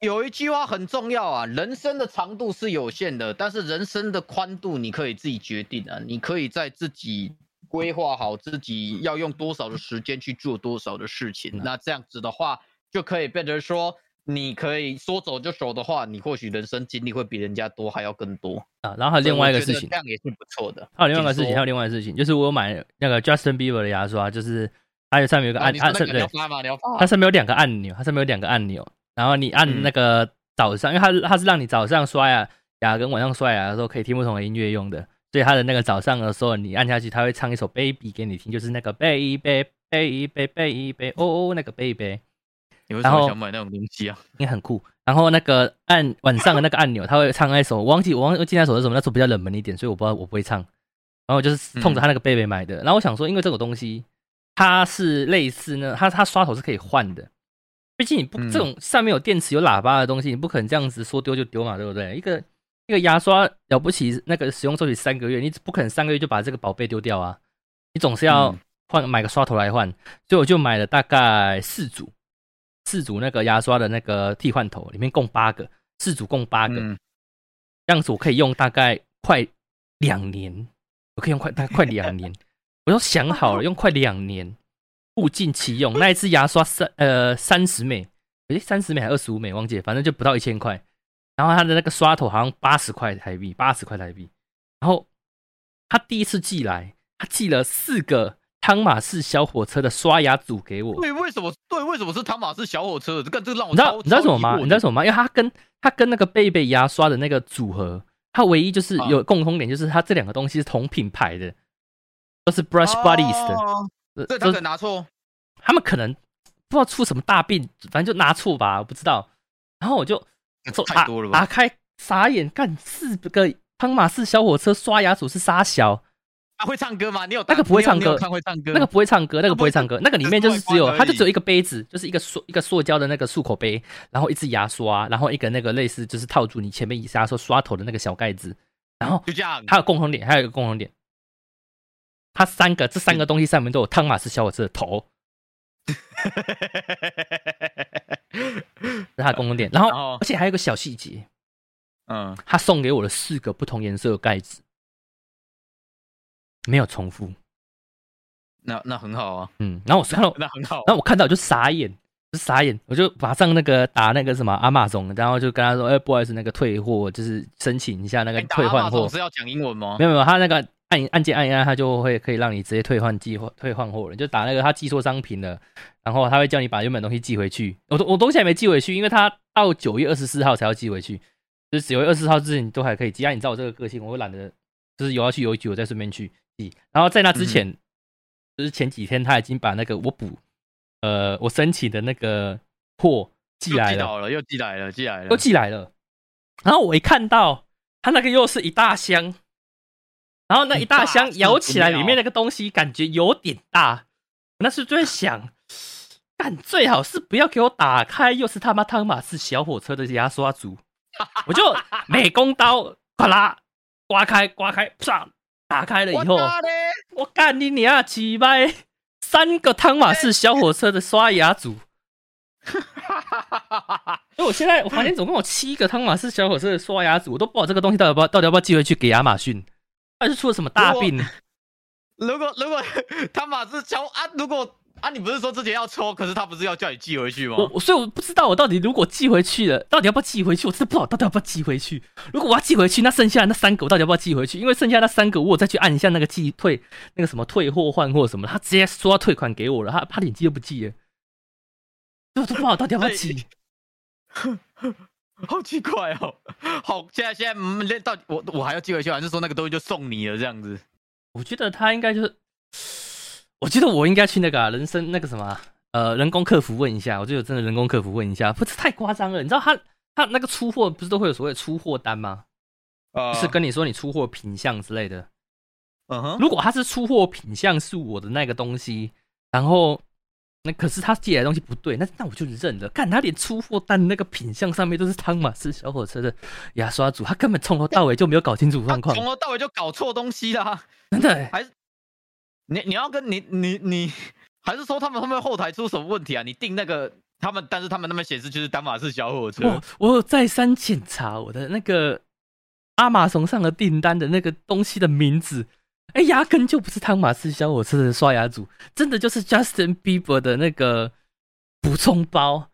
有一句话很重要啊，人生的长度是有限的，但是人生的宽度你可以自己决定啊，你可以在自己规划好自己要用多少的时间去做多少的事情。嗯那这样子的话，就可以变成说，你可以说走就走的话，你或许人生经历会比人家多还要更多。啊，然后还有另外一个事情这，样也是不错的。还有另外一个事情，还有另外一个事情，就是我有买那个 Justin Bieber 的牙刷，就是它有上面有个按按，哦你说那上对，个你要发吗？你要发它上面有两个按钮，它上面有两个按钮，然后你按嗯那个早上，因为它它是让你早上刷牙牙跟晚上刷牙的时候可以听不同的音乐用的，所以他的那个早上的时候你按下去，他会唱一首 Baby 给你听，就是那个 Baby Baby Baby Baby 哦哦那个 Baby 你为什然后么想买那种东西啊？应该很酷。然后那个按晚上的那个按钮，他会唱那一首，我忘记我忘记记那首是什么，那首比较冷门一点，所以我不知道我不会唱。然后就是冲着他那个 Baby 买的，然后我想说，因为这个东西它是类似呢，它它刷头是可以换的。毕竟你不嗯这种上面有电池有喇叭的东西，你不可能这样子说丢就丢嘛，对不对？一个一个牙刷了不起，那个使用周期三个月，你不可能三个月就把这个宝贝丢掉啊，你总是要嗯换买个刷头来换，所以我就买了大概四组，四组那个牙刷的那个替换头，里面共八个，四组共八个，嗯，这样子我可以用大概快两年，我可以用快大概快两年，我都想好了，用快两年，物尽其用。那一支牙刷三呃三十美，诶三十美还二十五美，忘记了，反正就不到一千块。然后他的那个刷头好像八十块台币，八十块台币。然后他第一次寄来，他寄了四个汤马士小火车的刷牙组给我。对，为什么？对，为什么是汤马士小火车？这个这个让我你知道你知道什么吗？你知道什么吗？因为他跟他跟那个贝贝牙刷的那个组合，它唯一就是啊有共通点，就是它这两个东西是同品牌的，都是 Brush Buddies 的。这他可能拿错。他们可能不知道出什么大病，反正就拿错吧，我不知道。然后我就说太多了吧？打开傻眼，干四个汤马士小火车刷牙组是沙小，他会唱歌吗？你有那个不会唱歌看会唱歌？那个不会唱歌，那个不会唱歌，那个里面就是只有它就只有一个杯子，就是一个塑一个塑胶的那个漱口杯，然后一支牙刷，然后一个那个类似就是套住你前面牙刷刷头的那个小盖子，然后就这样。还有共同点，还有一个共同点，它三个这三个东西上面都有汤马士小火车的头，这 是他的共同点。然后然后而且还有一个小细节，嗯，他送给我了四个不同颜色的盖子，没有重复。那那很好啊，嗯，然后我看到，那很好。然后我看到就傻眼，就傻眼，我就马上那个打那个什么阿玛总，然后就跟他说，哎，不好意思，那个退货就是申请一下那个退换货。是要讲英文吗？没有没有，他那个按按键按一按，他就会可以让你直接退换寄货退换货了，就打那个他寄错商品了，然后他会叫你把原本东西寄回去。我我东西还没寄回去，因为他到九月二十四号才要寄回去，就是九月二十四号之前都还可以寄。啊，你知道我这个个性，我会懒得，就是有要去邮局，我再顺便去寄。然后在那之前。就是前几天他已经把那个我补，呃，我申请的那个货寄来了，又寄来了，寄来了，又寄来了。然后我一看到他那个又是一大箱，然后那一大箱摇起来，里面那个东西感觉有点大。那时就在想，但最好是不要给我打开，又是他妈汤马士小火车的牙刷组，我就美工刀哗啦刮开，刮开，啪。打开了以后，我干你娘几百三个汤马士小火车的刷牙组，所以我现在我房间总共有七个汤马士小火车的刷牙组，我都不知道这个东西到底要不要到底要不要寄回去给亚马逊，还是出了什么大病？如果如果他马士小啊，如果。啊，你不是说之前要抽，可是他不是要叫你寄回去吗？我所以我不知道我到底如果寄回去了，到底要不要寄回去？我真的不知道到底要不要寄回去。如果我要寄回去，那剩下那三个我到底要不要寄回去？因为剩下那三个，我再去按一下那个寄退那个什么退货换货什么，他直接说要退款给我了，他他连寄都不寄，我都不知道到底要不要寄。好奇怪哦！好，现在现在嗯，到底我我还要寄回去，还是说那个东西就送你了这样子？我觉得他应该就是。我觉得我应该去那个人生那个什么呃人工客服问一下，我觉得真的人工客服问一下，不是太夸张了。你知道他他那个出货不是都会有所谓出货单吗？呃，是跟你说你出货品相之类的。嗯哼，如果他是出货品相是我的那个东西，然后那可是他寄来的东西不对，那那我就认了。看他连出货单那个品相上面都是汤马斯小火车的牙刷组，他根本从头到尾就没有搞清楚状况，从头到尾就搞错东西了，真的还是。你你要跟你你你，还是说他们后面后台出什么问题啊？你订那个他们，但是他们那边显示就是丹马士小火车。我我有再三检查我的那个阿玛松上的订单的那个东西的名字，哎，压根就不是汤马士小火车的刷牙组，真的就是 Justin Bieber 的那个补充包，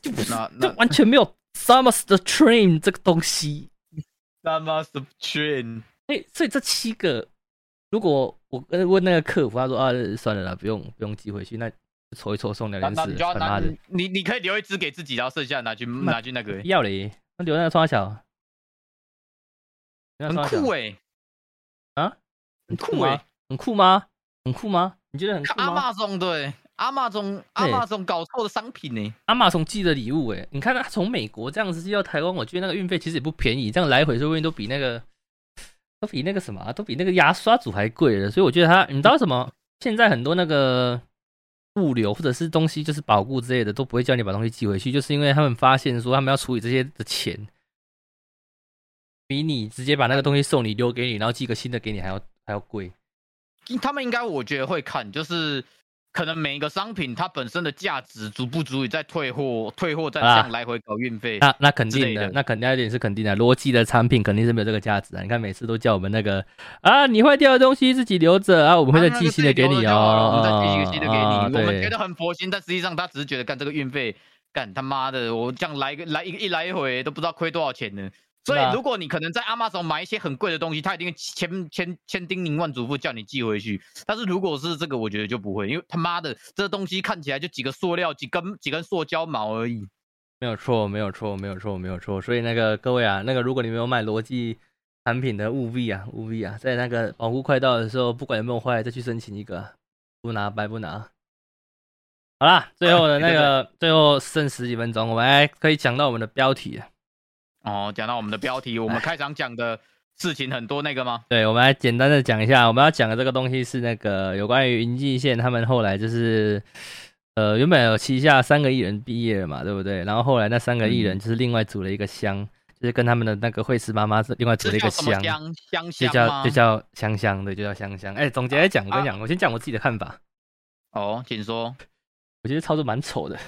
就不是，就完全没有 Summer 的 Train 这个东西。Summer Train，哎，所以这七个。如果我问那个客服，他说啊，算了啦，不用不用寄回去，那抽一抽送两件事，他妈的，你你可以留一只给自己，然后剩下拿去拿去那个。要嘞，那留那个窗小，很酷哎，啊，很酷哎，很酷吗？很酷吗？你觉得很酷吗？阿玛总对，阿玛总阿玛总搞错的商品呢，阿玛总寄的礼物哎，你看他从美国这样子寄到台湾，我觉得那个运费其实也不便宜，这样来回说不定都比那个。都比那个什么，都比那个牙刷组还贵了，所以我觉得他，你知道什么？现在很多那个物流或者是东西，就是保固之类的，都不会叫你把东西寄回去，就是因为他们发现说他们要处理这些的钱，比你直接把那个东西送你留给你，然后寄个新的给你还要还要贵。他们应该我觉得会看，就是。可能每一个商品它本身的价值足不足以再退货，退货再这样来回搞运费？那那肯定的，那肯定一点是肯定的。逻辑的产品肯定是没有这个价值啊！你看每次都叫我们那个啊，你坏掉的东西自己留着啊，我们会再寄新的给你哦，我们再寄一个新的给你。我们觉得很佛心，但实际上他只是觉得干这个运费，干他妈的，我这样来个来一一来一回都不知道亏多少钱呢。所以，如果你可能在阿玛总买一些很贵的东西，他一定千千千叮咛万嘱咐叫你寄回去。但是，如果是这个，我觉得就不会，因为他妈的这东西看起来就几个塑料、几根几根塑胶毛而已。没有错，没有错，没有错，没有错。所以那个各位啊，那个如果你没有买逻辑产品的，务必啊，务必啊，在那个保护快到的时候，不管有没有坏，再去申请一个，不拿白不拿。好啦，最后的那个 最后剩十几分钟，我们来可以讲到我们的标题。哦，讲到我们的标题，我们开场讲的事情很多那个吗？对，我们来简单的讲一下，我们要讲的这个东西是那个有关于云际线，他们后来就是，呃，原本有旗下三个艺人毕业了嘛，对不对？然后后来那三个艺人就是另外组了一个乡，就是跟他们的那个惠师妈妈是另外组了一个乡，香 就叫就叫香香，对，就叫香香。哎，总结来讲，我跟你讲，我先讲我自己的看法。哦，请说。我觉得操作蛮丑的。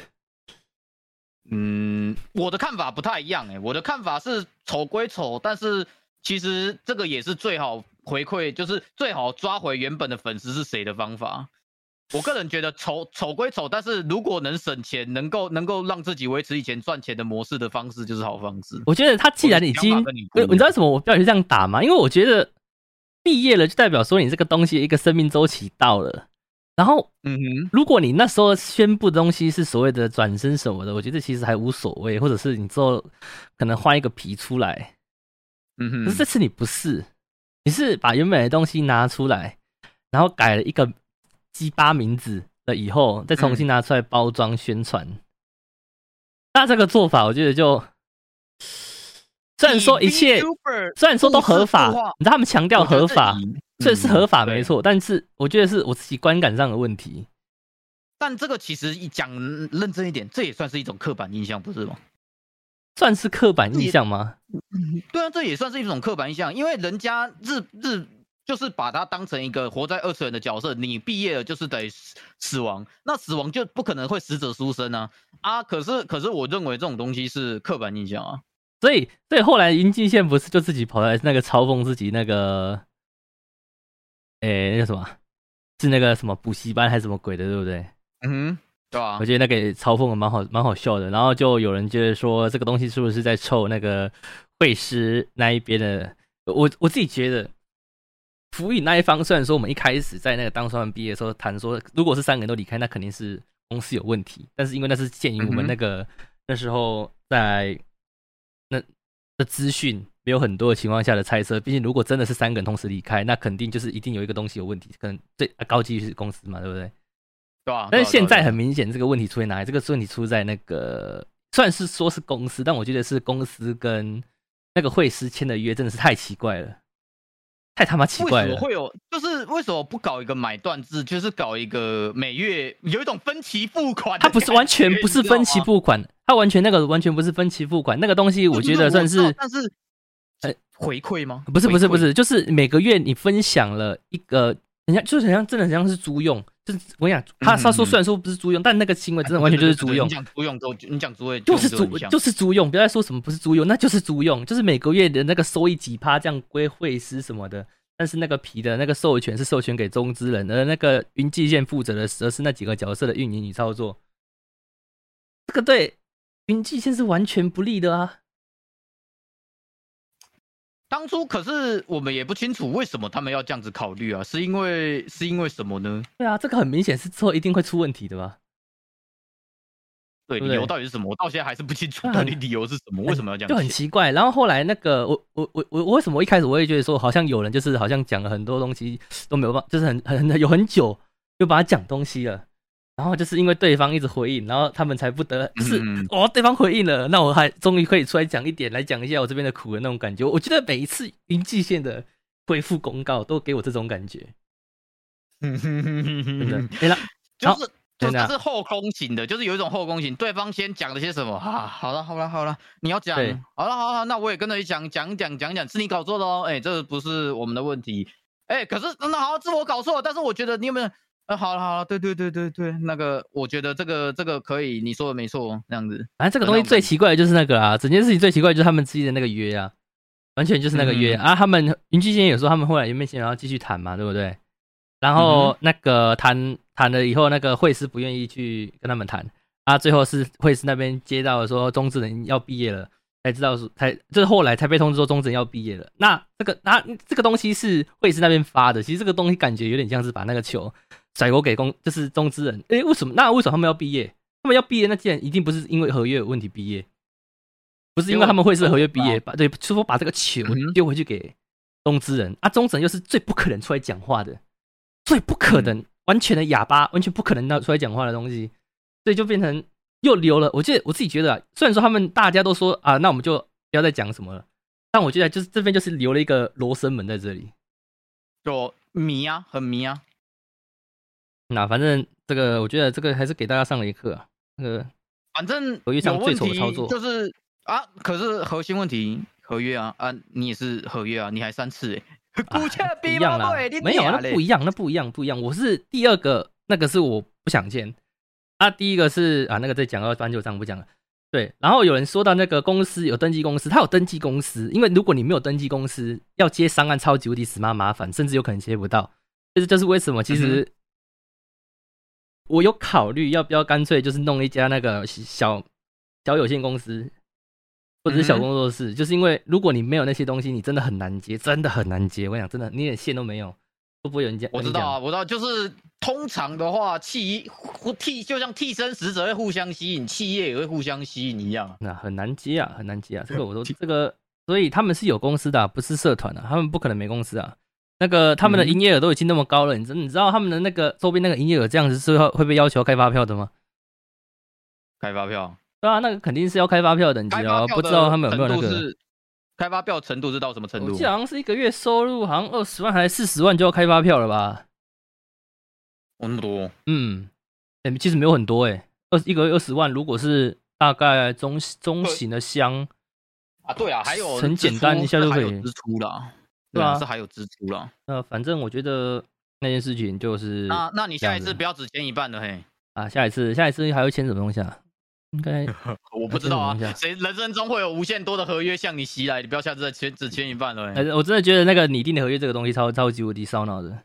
嗯，我的看法不太一样哎，我的看法是丑归丑，但是其实这个也是最好回馈，就是最好抓回原本的粉丝是谁的方法。我个人觉得丑丑归丑，但是如果能省钱，能够能够让自己维持以前赚钱的模式的方式，就是好方式。我觉得他既然已经，你知道为什么我标题这样打吗？因为我觉得毕业了就代表说你这个东西一个生命周期到了，然后嗯哼，如果你那时候宣布的东西是所谓的转身什么的，我觉得其实还无所谓，或者是你之后可能换一个皮出来，嗯哼，可是这次你不是，你是把原本的东西拿出来，然后改了一个鸡巴名字了以后，再重新拿出来包装宣传。那这个做法，我觉得就虽然说一切虽然说都合法，你知道他们强调合法所以是合法嗯没错，但是我觉得是我自己观感上的问题。但这个其实一讲认真一点，这也算是一种刻板印象，不是吗？算是刻板印象吗？对啊，这也算是一种刻板印象，因为人家日日就是把它当成一个活在二次元的角色，你毕业了就是得死死亡，那死亡就不可能会死者书生啊啊！可是可是我认为这种东西是刻板印象啊，所以，所以后来云际线不是就自己跑来那个嘲讽自己那个，诶、那个什么，是那个什么补习班还是什么鬼的，对不对？嗯哼，对啊、我觉得那个嘲讽的蛮好，蛮好笑的。然后就有人觉得说，这个东西是不是在臭那个会师那一边的？我我自己觉得，辅宇那一方虽然说我们一开始在那个当双完毕业的时候谈说，如果是三个人都离开，那肯定是公司有问题。但是因为那是鉴于我们那个、那时候在那的资讯没有很多的情况下的猜测，毕竟如果真的是三个人同时离开，那肯定就是一定有一个东西有问题，可能最高级是公司嘛，对不对？对吧、但是现在很明显，这个问题出在哪里？这个问题出在那个，虽然是说是公司，但我觉得是公司跟那个会师签的约真的是太奇怪了，太他妈奇怪了。为什么会有？就是为什么不搞一个买断制，就是搞一个每月有一种分期付款的它？不是完全不是分期付款，它完全那个完全不是分期付款，那个东西我觉得算是但是呃回馈吗？不是不是不，是，就是每个月你分享了一个，人家就是很像真的很像是租用，就是我跟你讲，他嗯他说虽然说不是租用，但那个行为真的完全就是租用你。讲租用之后，你讲租用就是租就是租用，不要再说什么不是租用，那就是租用，就是每个月的那个收益几趴这样归会师什么的。但是那个皮的那个授权是授权给中资人，而那个云际线负责的则是那几个角色的运营与操作。这个对云际线是完全不利的啊！当初可是我们也不清楚为什么他们要这样子考虑啊，是因为是因为什么呢？对啊，这个很明显是之后一定会出问题的吧？对，理由到底是什么？我到现在还是不清楚 到底理由是什么，为什么要这样就很？奇怪。然后后来那个我我我我我为什么一开始我也觉得说好像有人就是好像讲了很多东西都没有办法，就是很很很有很久就把它讲东西了，然后就是因为对方一直回应，然后他们才不得就是嗯哦对方回应了，那我还终于可以出来讲一点，来讲一下我这边的苦的那种感觉。我觉得每一次云际线的回复公告都给我这种感觉，真真的。没了，就是就是后宫型的，就是有一种后宫型，对方先讲了些什么啊？好了好了好了，你要讲，好了好了，那我也跟着你讲讲讲讲讲，是你搞错的哦，哎，这不是我们的问题，哎，可是那好是我搞错了，但是我觉得你有没有？呃，好了好了，对对对对对，那个我觉得这个这个可以，你说的没错，这样子，反正这个东西最奇怪的就是那个啊，整件事情最奇怪的就是他们之间的那个约啊，完全就是那个约、嗯啊。他们云际线有说他们后来原本想要继续谈嘛，对不对？然后那个谈谈了以后，那个会师不愿意去跟他们谈啊，最后是会师那边接到说中职人要毕业了，才知道说才就是后来才被通知说中职人要毕业了。那这个那这个东西是会师那边发的，其实这个东西感觉有点像是把那个球甩锅给公，就是中资人。诶，为什么？那为什么他们要毕业？他们要毕业，那既然一定不是因为合约有问题毕业，不是因为他们会是合约毕业，把对，就说把这个球丢回去给中资人啊，中资人又是最不可能出来讲话的，最不可能、嗯完全的哑巴，完全不可能到出来讲话的东西，所以就变成又留了。我记得我自己觉得、啊，虽然说他们大家都说啊，那我们就不要再讲什么了，但我觉得就是这边就是留了一个罗生门在这里。就迷啊，很迷啊，那反正这个，我觉得这个还是给大家上了一课啊。那个反正合约上最丑的操作就是啊，可是核心问题合约啊啊，你也是合约啊，你还三次哎，股价一样啦，没有啊，那不一样，那不一样，不一样。我是第二个，那个是我不想见。啊，第一个是啊，那个再讲到翻旧账不讲了。对，然后有人说到那个公司有登记公司，他有登记公司，因为如果你没有登记公司，要接商案超级无敌死妈麻烦，甚至有可能接不到。这就是为什么其实我有考虑要不要干脆就是弄一家那个小小有限公司，或者是小工作室，就是因为如果你没有那些东西，你真的很难接，真的很难接。我跟你讲，真的，你连线都没有，会不会有人讲？跟你讲我知道啊，我知道，就是通常的话，替替就像替身使者会互相吸引，企业也会互相吸引一样啊。那很难接啊，很难接啊。这个我都这个，所以他们是有公司的啊、不是社团啊，他们不可能没公司啊。那个他们的嗯营业额都已经那么高了，你知你知道他们的那个周边那个营业额这样子是会会被要求开发票的吗？开发票，对啊，那个肯定是要开发票的等级啊，不知道他们有没有那个。开发票程度是到什么程度我记？得好像是一个月收入好像二十万还是四十万就要开发票了吧？哦，那么多，嗯，哎、其实没有很多哎、二一个月二十万，如果是大概中中型的箱，啊，对啊，还有很支简单一下就可以支出啦，对啊啊，是还有支出了。那反正我觉得那件事情就是那那你下一次不要只签一半了嘿，啊，下一次下一次还会签什么东西啊？应该 我不知道啊谁人生中会有无限多的合约向你袭来，你不要下次再签只签一半了我真的觉得那个拟定的合约这个东西超超级无敌烧脑的，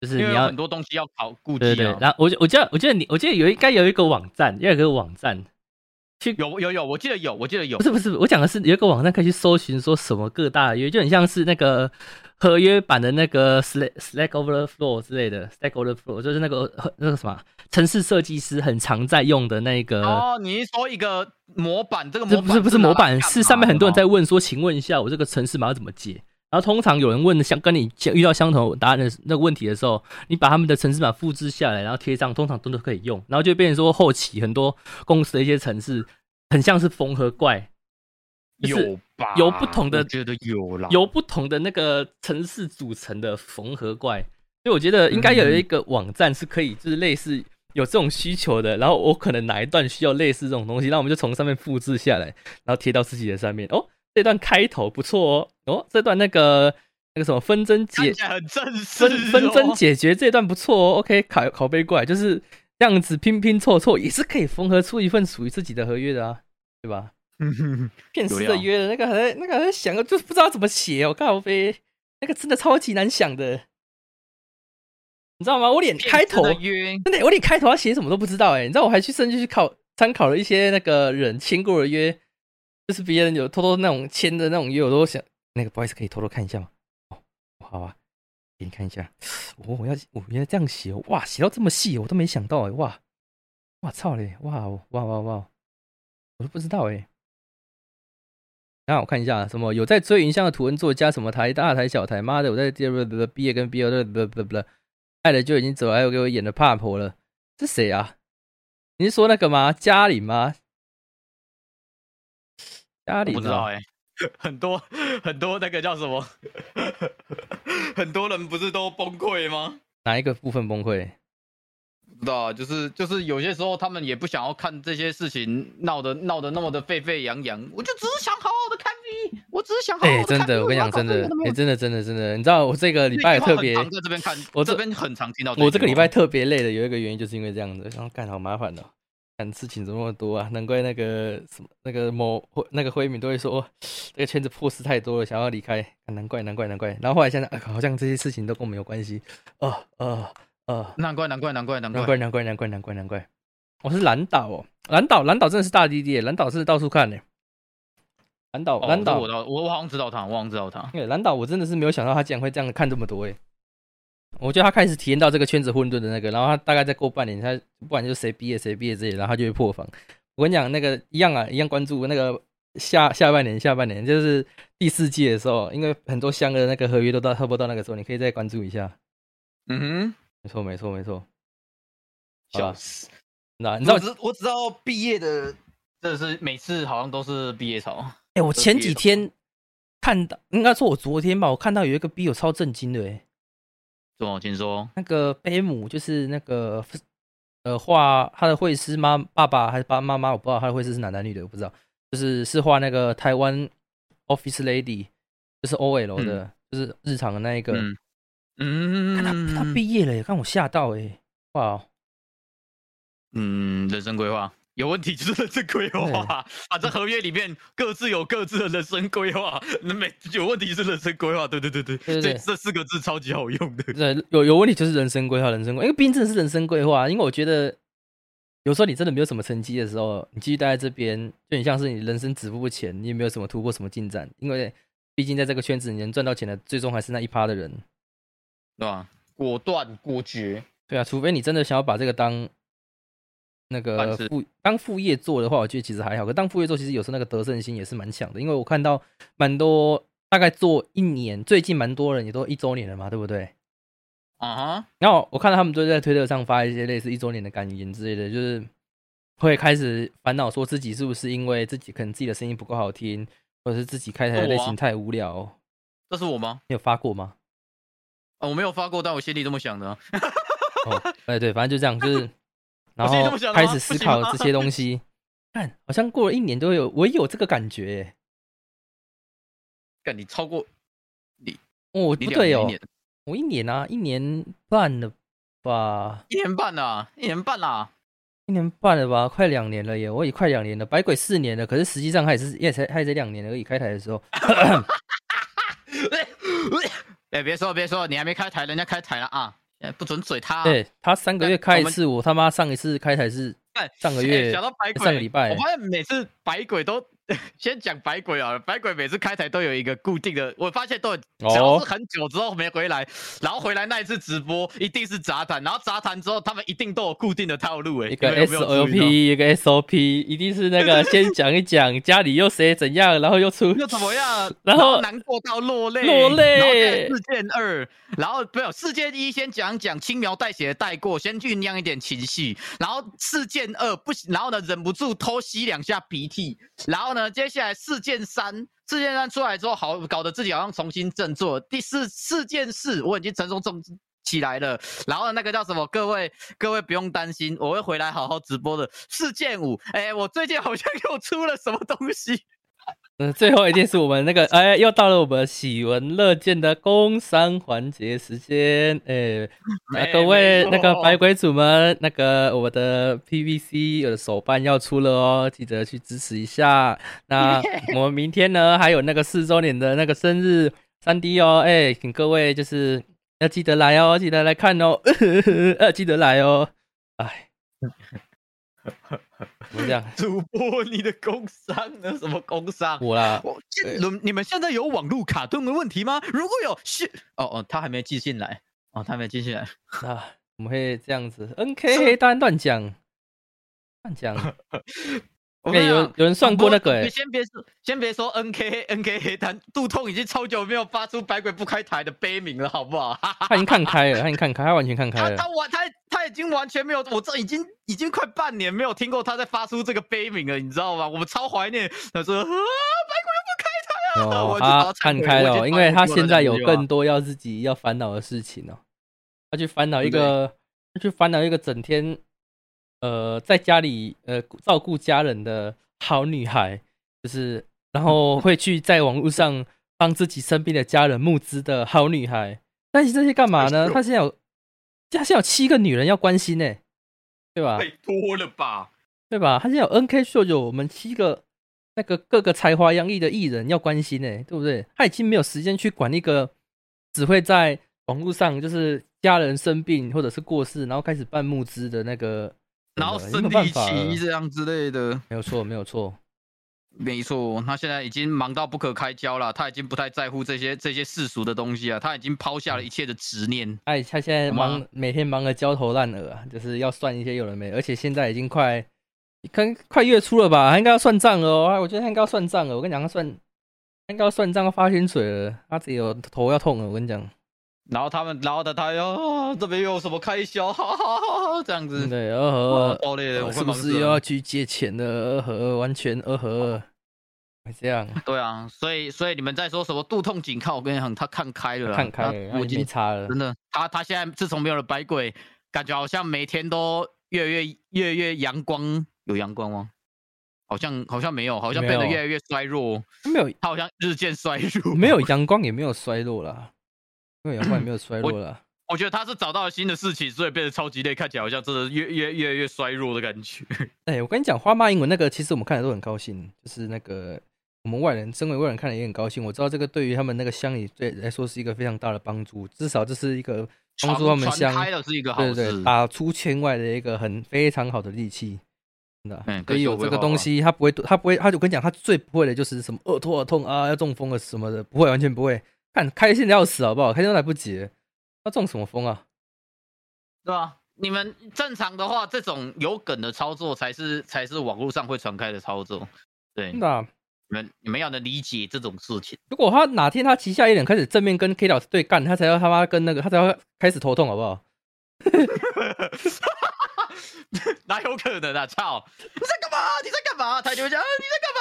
就是你要很多东西要考顾对对对，及啊。然后我觉我觉得我觉得你我记得有应该有一个网站，要有一个网站，有有有，我记得有，我记得有不。是不是，我讲的是有一个网站可以去搜寻说什么各大约，就很像是那个合约版的那个 Slack Slack Overflow 之类的 Stack Overflow，就是那个那个什么城市设计师很常在用的那个。哦，你是说一个模板？这个模不是不是模板，是上面很多人在问说，请问一下，我这个城市码要怎么解？然后通常有人问的相跟你遇到相同答案的那个问题的时候，你把他们的城市码复制下来，然后贴上，通常都都可以用，然后就变成说后期很多公司的一些城市很像是缝合怪，有吧？有不同的觉得有啦。由不同的那个城市组成的缝合怪，所以我觉得应该有一个网站是可以，就是类似有这种需求的，然后我可能哪一段需要类似这种东西，那我们就从上面复制下来，然后贴到自己的上面。哦，这段开头不错哦，哦，这段那个那个什么纷争解很正式、哦纷纷争。解决这段不错哦，OK，拷拷贝过来就是这样子拼拼凑凑，也是可以缝合出一份属于自己的合约的啊，对吧？骗有料师的约的那个还在那个还在想，就是不知道怎么写哦，靠飞，那个真的超级难想的，你知道吗？我连开头真的，我连开头要写什么都不知道哎，你知道我还去甚至去考参考了一些那个人签过的约，就是别人有偷偷那种签的那种约，我都想那个不好意思可以偷偷看一下吗？哦，好啊，给你看一下，哦，我要我原来这样写哦，哇，写到这么细，我都没想到哎，哇，哇操嘞，哇哇哇哇，我都不知道哎。然后我看一下，什么有在追云像的图文作家，什么台大台小台，妈的，我在第二不毕业跟毕业不不不不，爱了就已经走了，还有给我演的怕婆了，这谁啊？你是说那个吗？嘉玲吗？嘉我玲啊不知道哎、很多很多那个叫什么？很多人不是都崩溃吗？哪一个部分崩溃？不知道啊，就是就是有些时候他们也不想要看这些事情闹得闹得那么的沸沸扬扬，我就只是想好好的看 V，我只是想好好哎、的看 V。真的，我跟你讲，真的，真的，真的，真的，你知道我这个礼拜特别，常在这边看，我这这边很常听到。我这个礼拜特别累的，有一个原因就是因为这样子，然后干好麻烦哦，干事情怎么那么多啊？难怪那个什么那个某那个灰敏都会说这个圈子破事太多了，想要离开。啊难怪，难怪，难怪。然后后来现在、呃好像这些事情都跟我们有关系。呃呃呃，难怪难怪难怪难怪难怪，难怪，难怪，难怪，难怪。我是蓝岛哦，蓝岛，蓝岛真的是大滴滴耶，蓝岛是到处看呢。蓝岛，哦蓝岛这我，倒我我好像知道他，我好像知道他。对，蓝岛我真的是没有想到他竟然会这样看这么多诶。我觉得他开始体验到这个圈子混沌的那个，然后他大概再过半年，他不管就是谁毕业谁毕业之类，然后他就会破防。我跟你讲，那个一样啊，一样关注那个下下半年，下半年就是第四季的时候，因为很多香的那个合约都到差不多到那个时候，你可以再关注一下。嗯没错，没错，没错。哼，笑死！那你知道我，只我只知道毕业的，这是每次好像都是毕业潮。哎、我前几天看到，应该说我昨天吧，我看到有一个 B 友超震惊的诶。怎么？请说。那个贝姆就是那个呃画他的绘师妈爸爸还是爸妈妈，我不知道他的绘师是男男女的，我不知道。就是是画那个台湾 Office Lady，就是 OL 的，就是日常的那一个。嗯嗯，看他他毕业了耶，看我吓到哎！哇，嗯，人生规划。有问题就是 人生规划，反正合约里面各自有各自的人生规划，那没有问题是人生规划，对对对对，这这四个字超级好用的。对，有有问题就是人生规划，人生因为毕竟真的是人生规划。因为我觉得有时候你真的没有什么成绩的时候，你继续待在这边，就很像是你人生止步不前，你也没有什么突破、什么进展。因为毕竟在这个圈子，你能赚到钱的，最终还是那一趴的人。对吧？果断果决，对啊，除非你真的想要把这个当那个副当副业做的话，我觉得其实还好。可当副业做，其实有时候那个得胜心也是蛮强的。因为我看到蛮多，大概做一年，最近蛮多人也都一周年了嘛，对不对？啊哈，然后我看到他们都在推特上发一些类似一周年的感言之类的，就是会开始烦恼说自己是不是因为自己可能自己的声音不够好听，或者是自己开台的类型太无聊。这是我吗？你有发过吗？啊，我没有发过，但我心里这么想的啊。哦，哎对，反正就这样，就是然后开始思考这些东西。看，好像过了一年都有，我也有这个感觉耶。干你超过你哦，你不对哦我一年啊，一年半了吧，一年半啊，一年半啦。一年半了吧，快两年了耶，我也快两年了。百鬼四年了，可是实际上他也是也才他也才两年而已。开台的时候，哎，别说别说，你还没开台，人家开台了啊！现在不准嘴他啊。对他三个月开一次，我他妈上一次开台是上个哎月讲到百鬼，上个礼拜我发现每次白鬼都 先讲百鬼啊，百鬼每次开台都有一个固定的，我发现都有，只要是很久之后没回来，然后回来那一次直播一定是杂谈，然后杂谈之后他们一定都有固定的套路，哎，一个 SOP，一个 SOP，一定是那个先讲一讲家里又谁怎样，然后又出又怎么样？然后难过到落泪，落泪。然后事件二，然后没有事件一先讲讲轻描淡写的带过，先酝酿一点情绪，然后事件二不行，然后呢忍不住偷吸两下鼻涕，然后呢接下来事件三，事件三出来之后好搞得自己好像重新振作，第四事件四我已经成功重。起来了，然后那个叫什么？各位各位不用担心，我会回来好好直播的。事件五，哎，我最近好像又出了什么东西，嗯，最后一件是我们那个，哎，又到了我们喜闻乐见的工商环节时间，哎，那各位那个错百鬼主们，那个我的 PVC 我的手办要出了哦，记得去支持一下。那 我们明天呢，还有那个四周年的那个生日三 D 哦，哎，请各位就是要记得来哦，记得来看哦，呃记得来哦，哎，这样？主播，你的工伤呢？什么工伤？我啦，我这你你们现在有网络卡顿的问题吗？如果有，是哦哦，他还没寄信来哦，他没寄信来。啊，我们会这样子，NK 黑单乱讲，乱讲。哎、我跟你讲有有人算过那个、你欸，先别说，先别说 NK NK 黑单，杜痛已经超久没有发出百鬼不开台的悲鸣了，好不好？他已经看开了，他已经看开，他完全看开了他他。完他他已经完全没有，我这已经已经快半年没有听过他在发出这个悲鸣了，你知道吗？我们超怀念。他说啊，百鬼又不开台啊！哦我，就把他忏悔我已看开了哦，因为他现在有更多要自己要烦恼的事情哦。他去烦恼一个，他去烦恼一个整天，呃，在家里呃照顾家人的好女孩，就是然后会去在网络上帮自己生病的家人募资的好女孩。但是这些干嘛呢？他现在有，他现在有七个女人要关心呢，对吧？太多了吧？对吧？他现在有 NK 秀有我们七个那个各个才华洋溢的艺人要关心呢，对不对？他已经没有时间去管一个只会在网络上就是家人生病或者是过世，然后开始办募资的那个，然后真的生理没有办法了期这样之类的。没有错，没有错。没错，他现在已经忙到不可开交了，他已经不太在乎这些这些世俗的东西啊，他已经抛下了一切的执念。哎，他现在忙，每天忙得焦头烂额啊，就是要算一些有的没的，而且现在已经快，看快月初了吧，他应该要算账了哦。啊我觉得他应该要算账了。我跟你讲，他算，他应该要算账，要发薪水了。他自己有头要痛了。我跟你讲，然后他们，然后的他又、啊、这边又有什么开销，哈哈哈哈，这样子。对，哇呃爆裂了，我是不是又要去借钱了？呃呵，完全呃呵，会这样对啊，所以所以你们在说什么肚痛紧靠？我跟你讲，他看开了，看开了，我已经差了真。的，他他现在自从没有了百鬼，感觉好像每天都越来越越来越阳光，有阳光吗？好像好像没有，好像变得越来越衰弱，没有他好像日渐衰弱。没有阳光，也没有衰弱啦。没有阳光，也没有衰弱了。我觉得他是找到了新的事情，所以变得超级累，看起来好像真的越越越来越衰弱的感觉。哎、我跟你讲，花妈英文那个，其实我们看的都很高兴，就是那个我们外人，身为外人看了也很高兴。我知道这个对于他们那个乡里对来说是一个非常大的帮助，至少这是一个帮助他们乡，开的是一个。对对对，打出圈外的一个很非常好的利器。真的啊，嗯所以有这个东西，他不会，他不会，他就跟你讲，他最不会的就是什么耳朵耳痛啊，要中风了什么的，不会，完全不会。看开心的要死，好不好？开心都来不及了，他中什么风啊？对啊？你们正常的话，这种有梗的操作才是才是网络上会传开的操作。对，你真的啊、们你们要能理解这种事情。如果他哪天他旗下一点开始正面跟 K 老师对干，他才要他妈跟那个他才要开始头痛，好不好？哪有可能啊！操！你在干嘛？你在干嘛？他就会你在干嘛？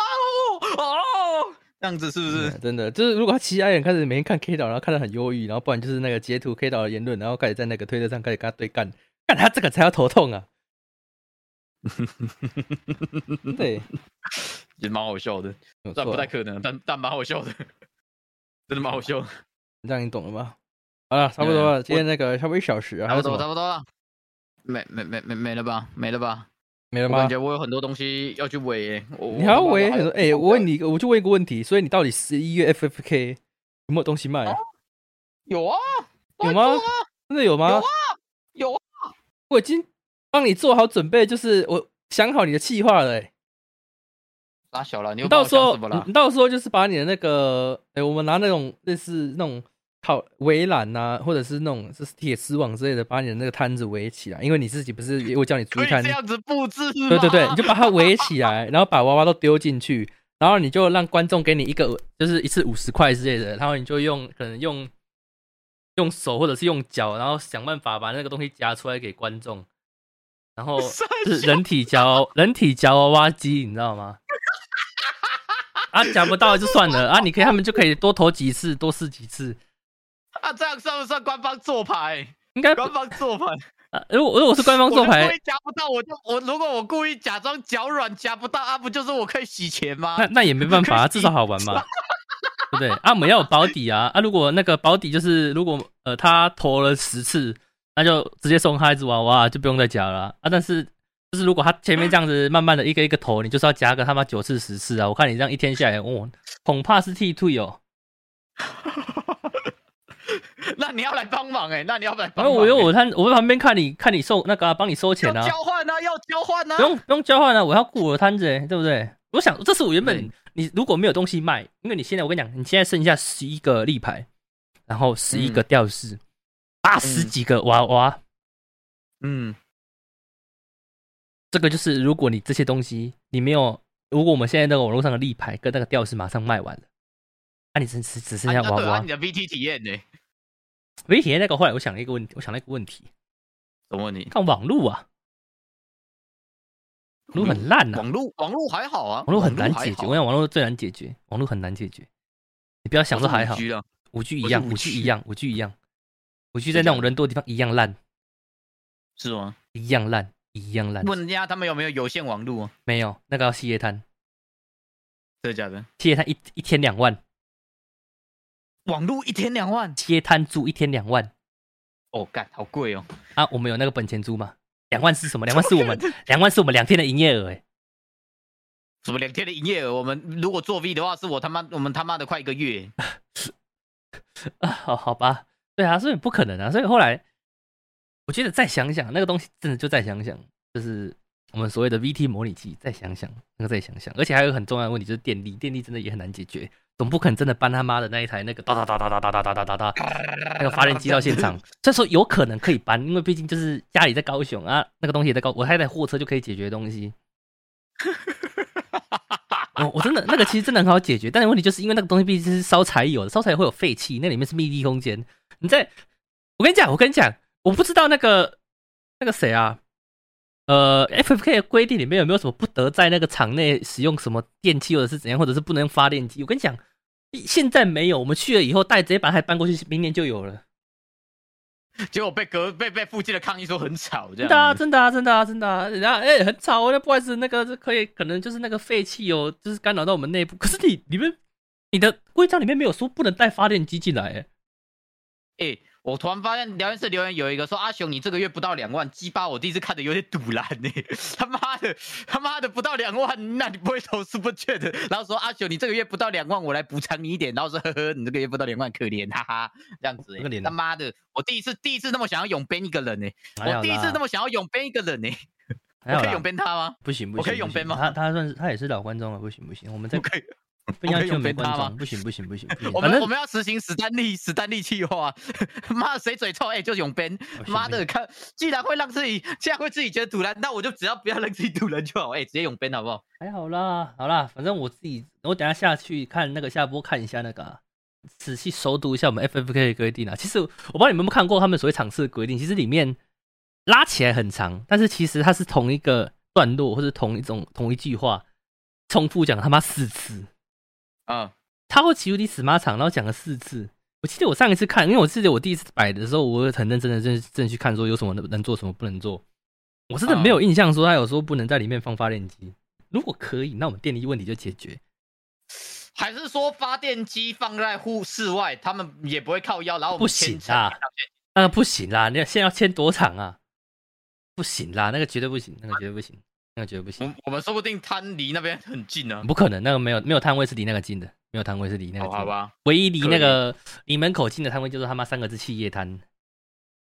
哦哦，这样子是不是？嗯真的，就是如果他其他人开始每天看 K 岛，然后看得很忧郁，然后不然就是那个截图 K 岛的言论，然后开始在那个推特上开始跟他对干，干他这个才要头痛啊！对，也蛮好笑的，但没有错啊不太可能，但但蛮好笑的，真的蛮好笑。这样你懂了吗？好了，差不多了，今天那个差不多一小时啊，差不多，差不多了。没没没没没了吧？没了吧？没了吗我感？觉我有很多东西要去围耶。我你还要围很多？哎、我问你，你，我就问一个问题，所以你到底十一月 FFK 有没有东西卖？有啊？有吗真的有吗？有啊有啊，我已经帮你做好准备，就是我想好你的计划了、欸。拉小了，你到时候你？到时候就是把你的那个，哎、我们拿那种类似那种靠围栏呐，或者是那种就是铁丝网之类的，把你的那个摊子围起来。因为你自己不是我叫你租一摊这，样子布置？对对对，你就把它围起来，然后把娃娃都丢进去，然后你就让观众给你一个，就是一次五十块之类的，然后你就用可能用用手或者是用脚，然后想办法把那个东西夹出来给观众，然后 是人体夹人体夹娃娃机，你知道吗？啊，夹不到就算了啊，你可以他们就可以多投几次，多试几次，啊，这样算不算官方做牌？应该官方做牌，啊如果如果是官方做牌故意，夹不到，我就我如果我故意假装脚软夹不到啊，不就是我可以洗钱吗？那那也没办法啊，至少好玩嘛，对不对？啊，我们要有保底啊啊！如果那个保底就是如果呃他投了十次，那就直接送他一只娃娃，就不用再夹了啊。啊但是就是如果他前面这样子慢慢的一个一个投，你就是要夹个他妈九次十次啊！我看你这样一天下来，哦，恐怕是剃退哦。那你要来帮忙哎、那你要不来帮然忙、后我有我看我在旁边看你看你收那个啊帮、你收钱要啊，交换啊，要交换啊，不用不用交换啊，我要顾我的摊子、欸，对不对？我想这是我原本你如果没有东西卖，因为你现在我跟你讲，你现在剩下十一个立牌，然后十一个吊饰，八十几个娃娃，嗯，这个就是如果你这些东西你没有，如果我们现在那个网络上的立牌跟那个吊饰马上卖完了，那、你只只只剩下娃娃。你。的 VT 体验呢、唯体验那个后来我想了一个问题，我想了一个问题，什么问题？看网络啊，网络很烂啊，网络网络还好啊，网络很难解决，我想网络最难解决，网络很难解决。你不要想说还好我，是 5G 啊五 G 一样，五 G 一样，五 G 一样，五 G 在那种人多的地方一样烂，是吗？一样烂，一样烂。问人家他们有没有有线网络啊？没有那个要企业摊，真的假的？企业摊一一天两万，网络一天两万，企业摊租一天两万哦，干好贵哦。啊！我们有那个本钱租吗？两万是什么？两万是我们两万是我们两天的营业额哎。什么两天的营业额？我们如果作弊的话，是我他妈我们他妈的快一个月。啊，好好吧，对啊，所以不可能啊，所以后来我觉得再想想那个东西，真的就再想想，就是我们所谓的 VT 模拟器，再想想那个再想想，而且还有个很重要的问题就是电力，电力真的也很难解决，总不可能真的搬他妈的那一台那个哒哒哒哒哒哒哒哒哒哒哒那个发电机到现场，这时候有可能可以搬，因为毕竟就是家里在高雄啊，那个东西也在高，我还在货车就可以解决的东西。我 我真的那个其实真的很好解决，但是问题就是因为那个东西毕竟是烧柴油的，烧柴油会有废气，那里面是密闭空间。你在，我跟你讲，我跟你讲，我不知道那个那个谁啊，呃，FFK 的规定里面有没有什么不得在那个场内使用什么电器，或者是怎样，或者是不能用发电机？我跟你讲，现在没有，我们去了以后带直接把它搬过去，明年就有了。结果被隔被被附近的抗议说很吵，这样真的啊，真的啊，真的啊，真的啊！然后哎、很吵哦，那不好意思，那个是可以，可能就是那个废气哦，就是干扰到我们内部。可是你你们你的规章里面没有说不能带发电机进来，哎，哎、我突然发现聊天室留言有一个说阿雄你这个月不到两万，鸡巴我第一次看的有点堵然呢，他妈的他妈的不到两万，那你不会投 super chat 的？然后说阿雄你这个月不到两万，我来补偿你一点，然后说呵呵你这个月不到两万可怜，哈哈，这样子、欸，可怜啊。他妈的我第一次第一次那么想要永编一个人呢、我第一次那么想要永编一个人呢、我可以永编他吗？不行不行，我可以永编吗他他算是他也是老观众了，不行不行，我们在我可以。不要我可以求没观永编他吗？众，不行不行不行 我们我们要实行史丹利史丹利计划，妈的谁嘴臭？哎、就是永编，不行妈的看既然会让自己既然会自己觉得堵人，那我就只要不要让自己堵人就好，哎、直接永编好不好？还好啦，好啦，反正我自己，我等下下去看那个下播看一下那个啊、仔细熟读一下我们 FFK 的规定啊。其实我不知道你们有没有看过他们所谓场次的规定，其实里面拉起来很长，但是其实它是同一个段落或者同一种同一句话重复讲他妈四次，嗯，他会骑无敌死马场，然后讲了四次。我记得我上一次看，因为我记得我第一次摆的时候，我很认真的正正去看说有什么能能做，什么不能做。我真的没有印象说他有说不能在里面放发电机。如果可以，那我们电力问题就解决。还是说发电机放在户室外，他们也不会靠腰，然后不行牵啊那个不行啦，那现在要签多长啊？不行啦，那个绝对不行，那个绝对不行，那个绝对不行，我我们说不定摊离那边很近呢、不可能，那个没有没有摊位是离那个近的，没有摊位是离那个哦，近的。好吧，唯一离那个离门口近的摊位就是他妈三个字企业摊。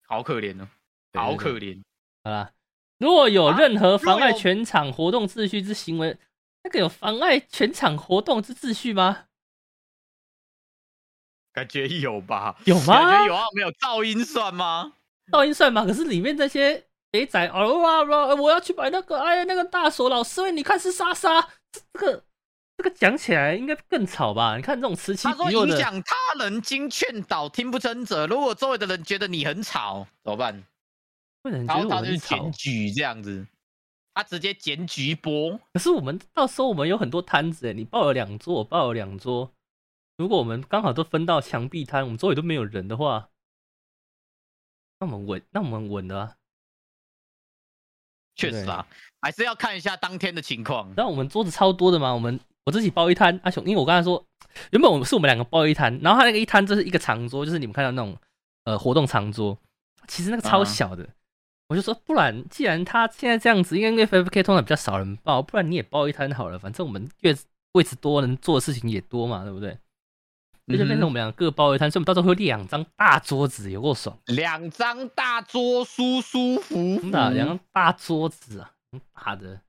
好可怜哦，好可对怜。好啦，如果有啊任何妨碍全场活动秩序之行为，那个有妨碍全场活动之秩序吗？感觉有吧？有吗感觉有啊，没有噪音算吗？噪音算吗？可是里面这些肥仔哦哇哇，我要去买那个，哎呀，那个大手老师，你看是莎莎，这这个这个讲起来应该更吵吧？你看这种此起他说彼落的，影响他人经劝导，听不真者。如果周围的人觉得你很吵，怎么办？会有人觉得我很吵检。举这样子，他直接检举播。可是我们到时候我们有很多摊子，哎，你报了两桌，我报了两桌。如果我们刚好都分到墙壁摊，我们周围都没有人的话，那我们稳，那我们稳了、啊。对确实啊，还是要看一下当天的情况。然后我们桌子超多的嘛，我们我自己包一摊，阿雄，因为我刚才说，原本我们是我们两个包一摊，然后他那个一摊就是一个长桌，就是你们看到那种呃活动长桌，其实那个超小的，我就说，不然既然他现在这样子，因为 FFK 通常比较少人报，不然你也包一摊好了，反正我们越位置多，能做的事情也多嘛，对不对？那就变成我们两个各包一摊，所以我们到时候会两张大桌子，有够爽，两张大桌，舒舒服服真。的两张大桌子啊，嗯大的，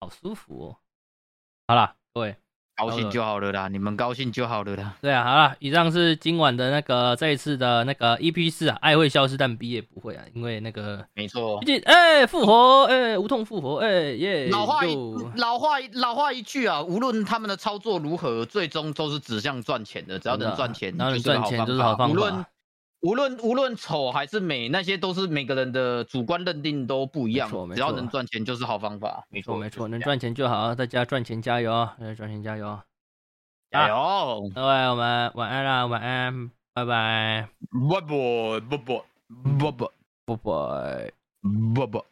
好舒服哦。好啦，各位。高兴就好了啦，你们高兴就好了啦。对啊，好了，以上是今晚的那个这一次的那个 EP 四啊，爱会消失但毕业不会啊，因为那个没错毕，竟哎复活哎无痛复活哎耶，老话一又老话一老话一句啊，无论他们的操作如何，最终都是指向赚钱的。只要能赚钱，只要能赚钱就是好方法无论无论无论丑还是美，那些都是每个人的主观认定都不一样。只要能赚钱就是好方法。没错没错能赚钱就好，大家赚钱加油啊，大家赚钱加油。加油！各位我们晚安啦，晚安，拜拜，不不不不不不拜拜。不不。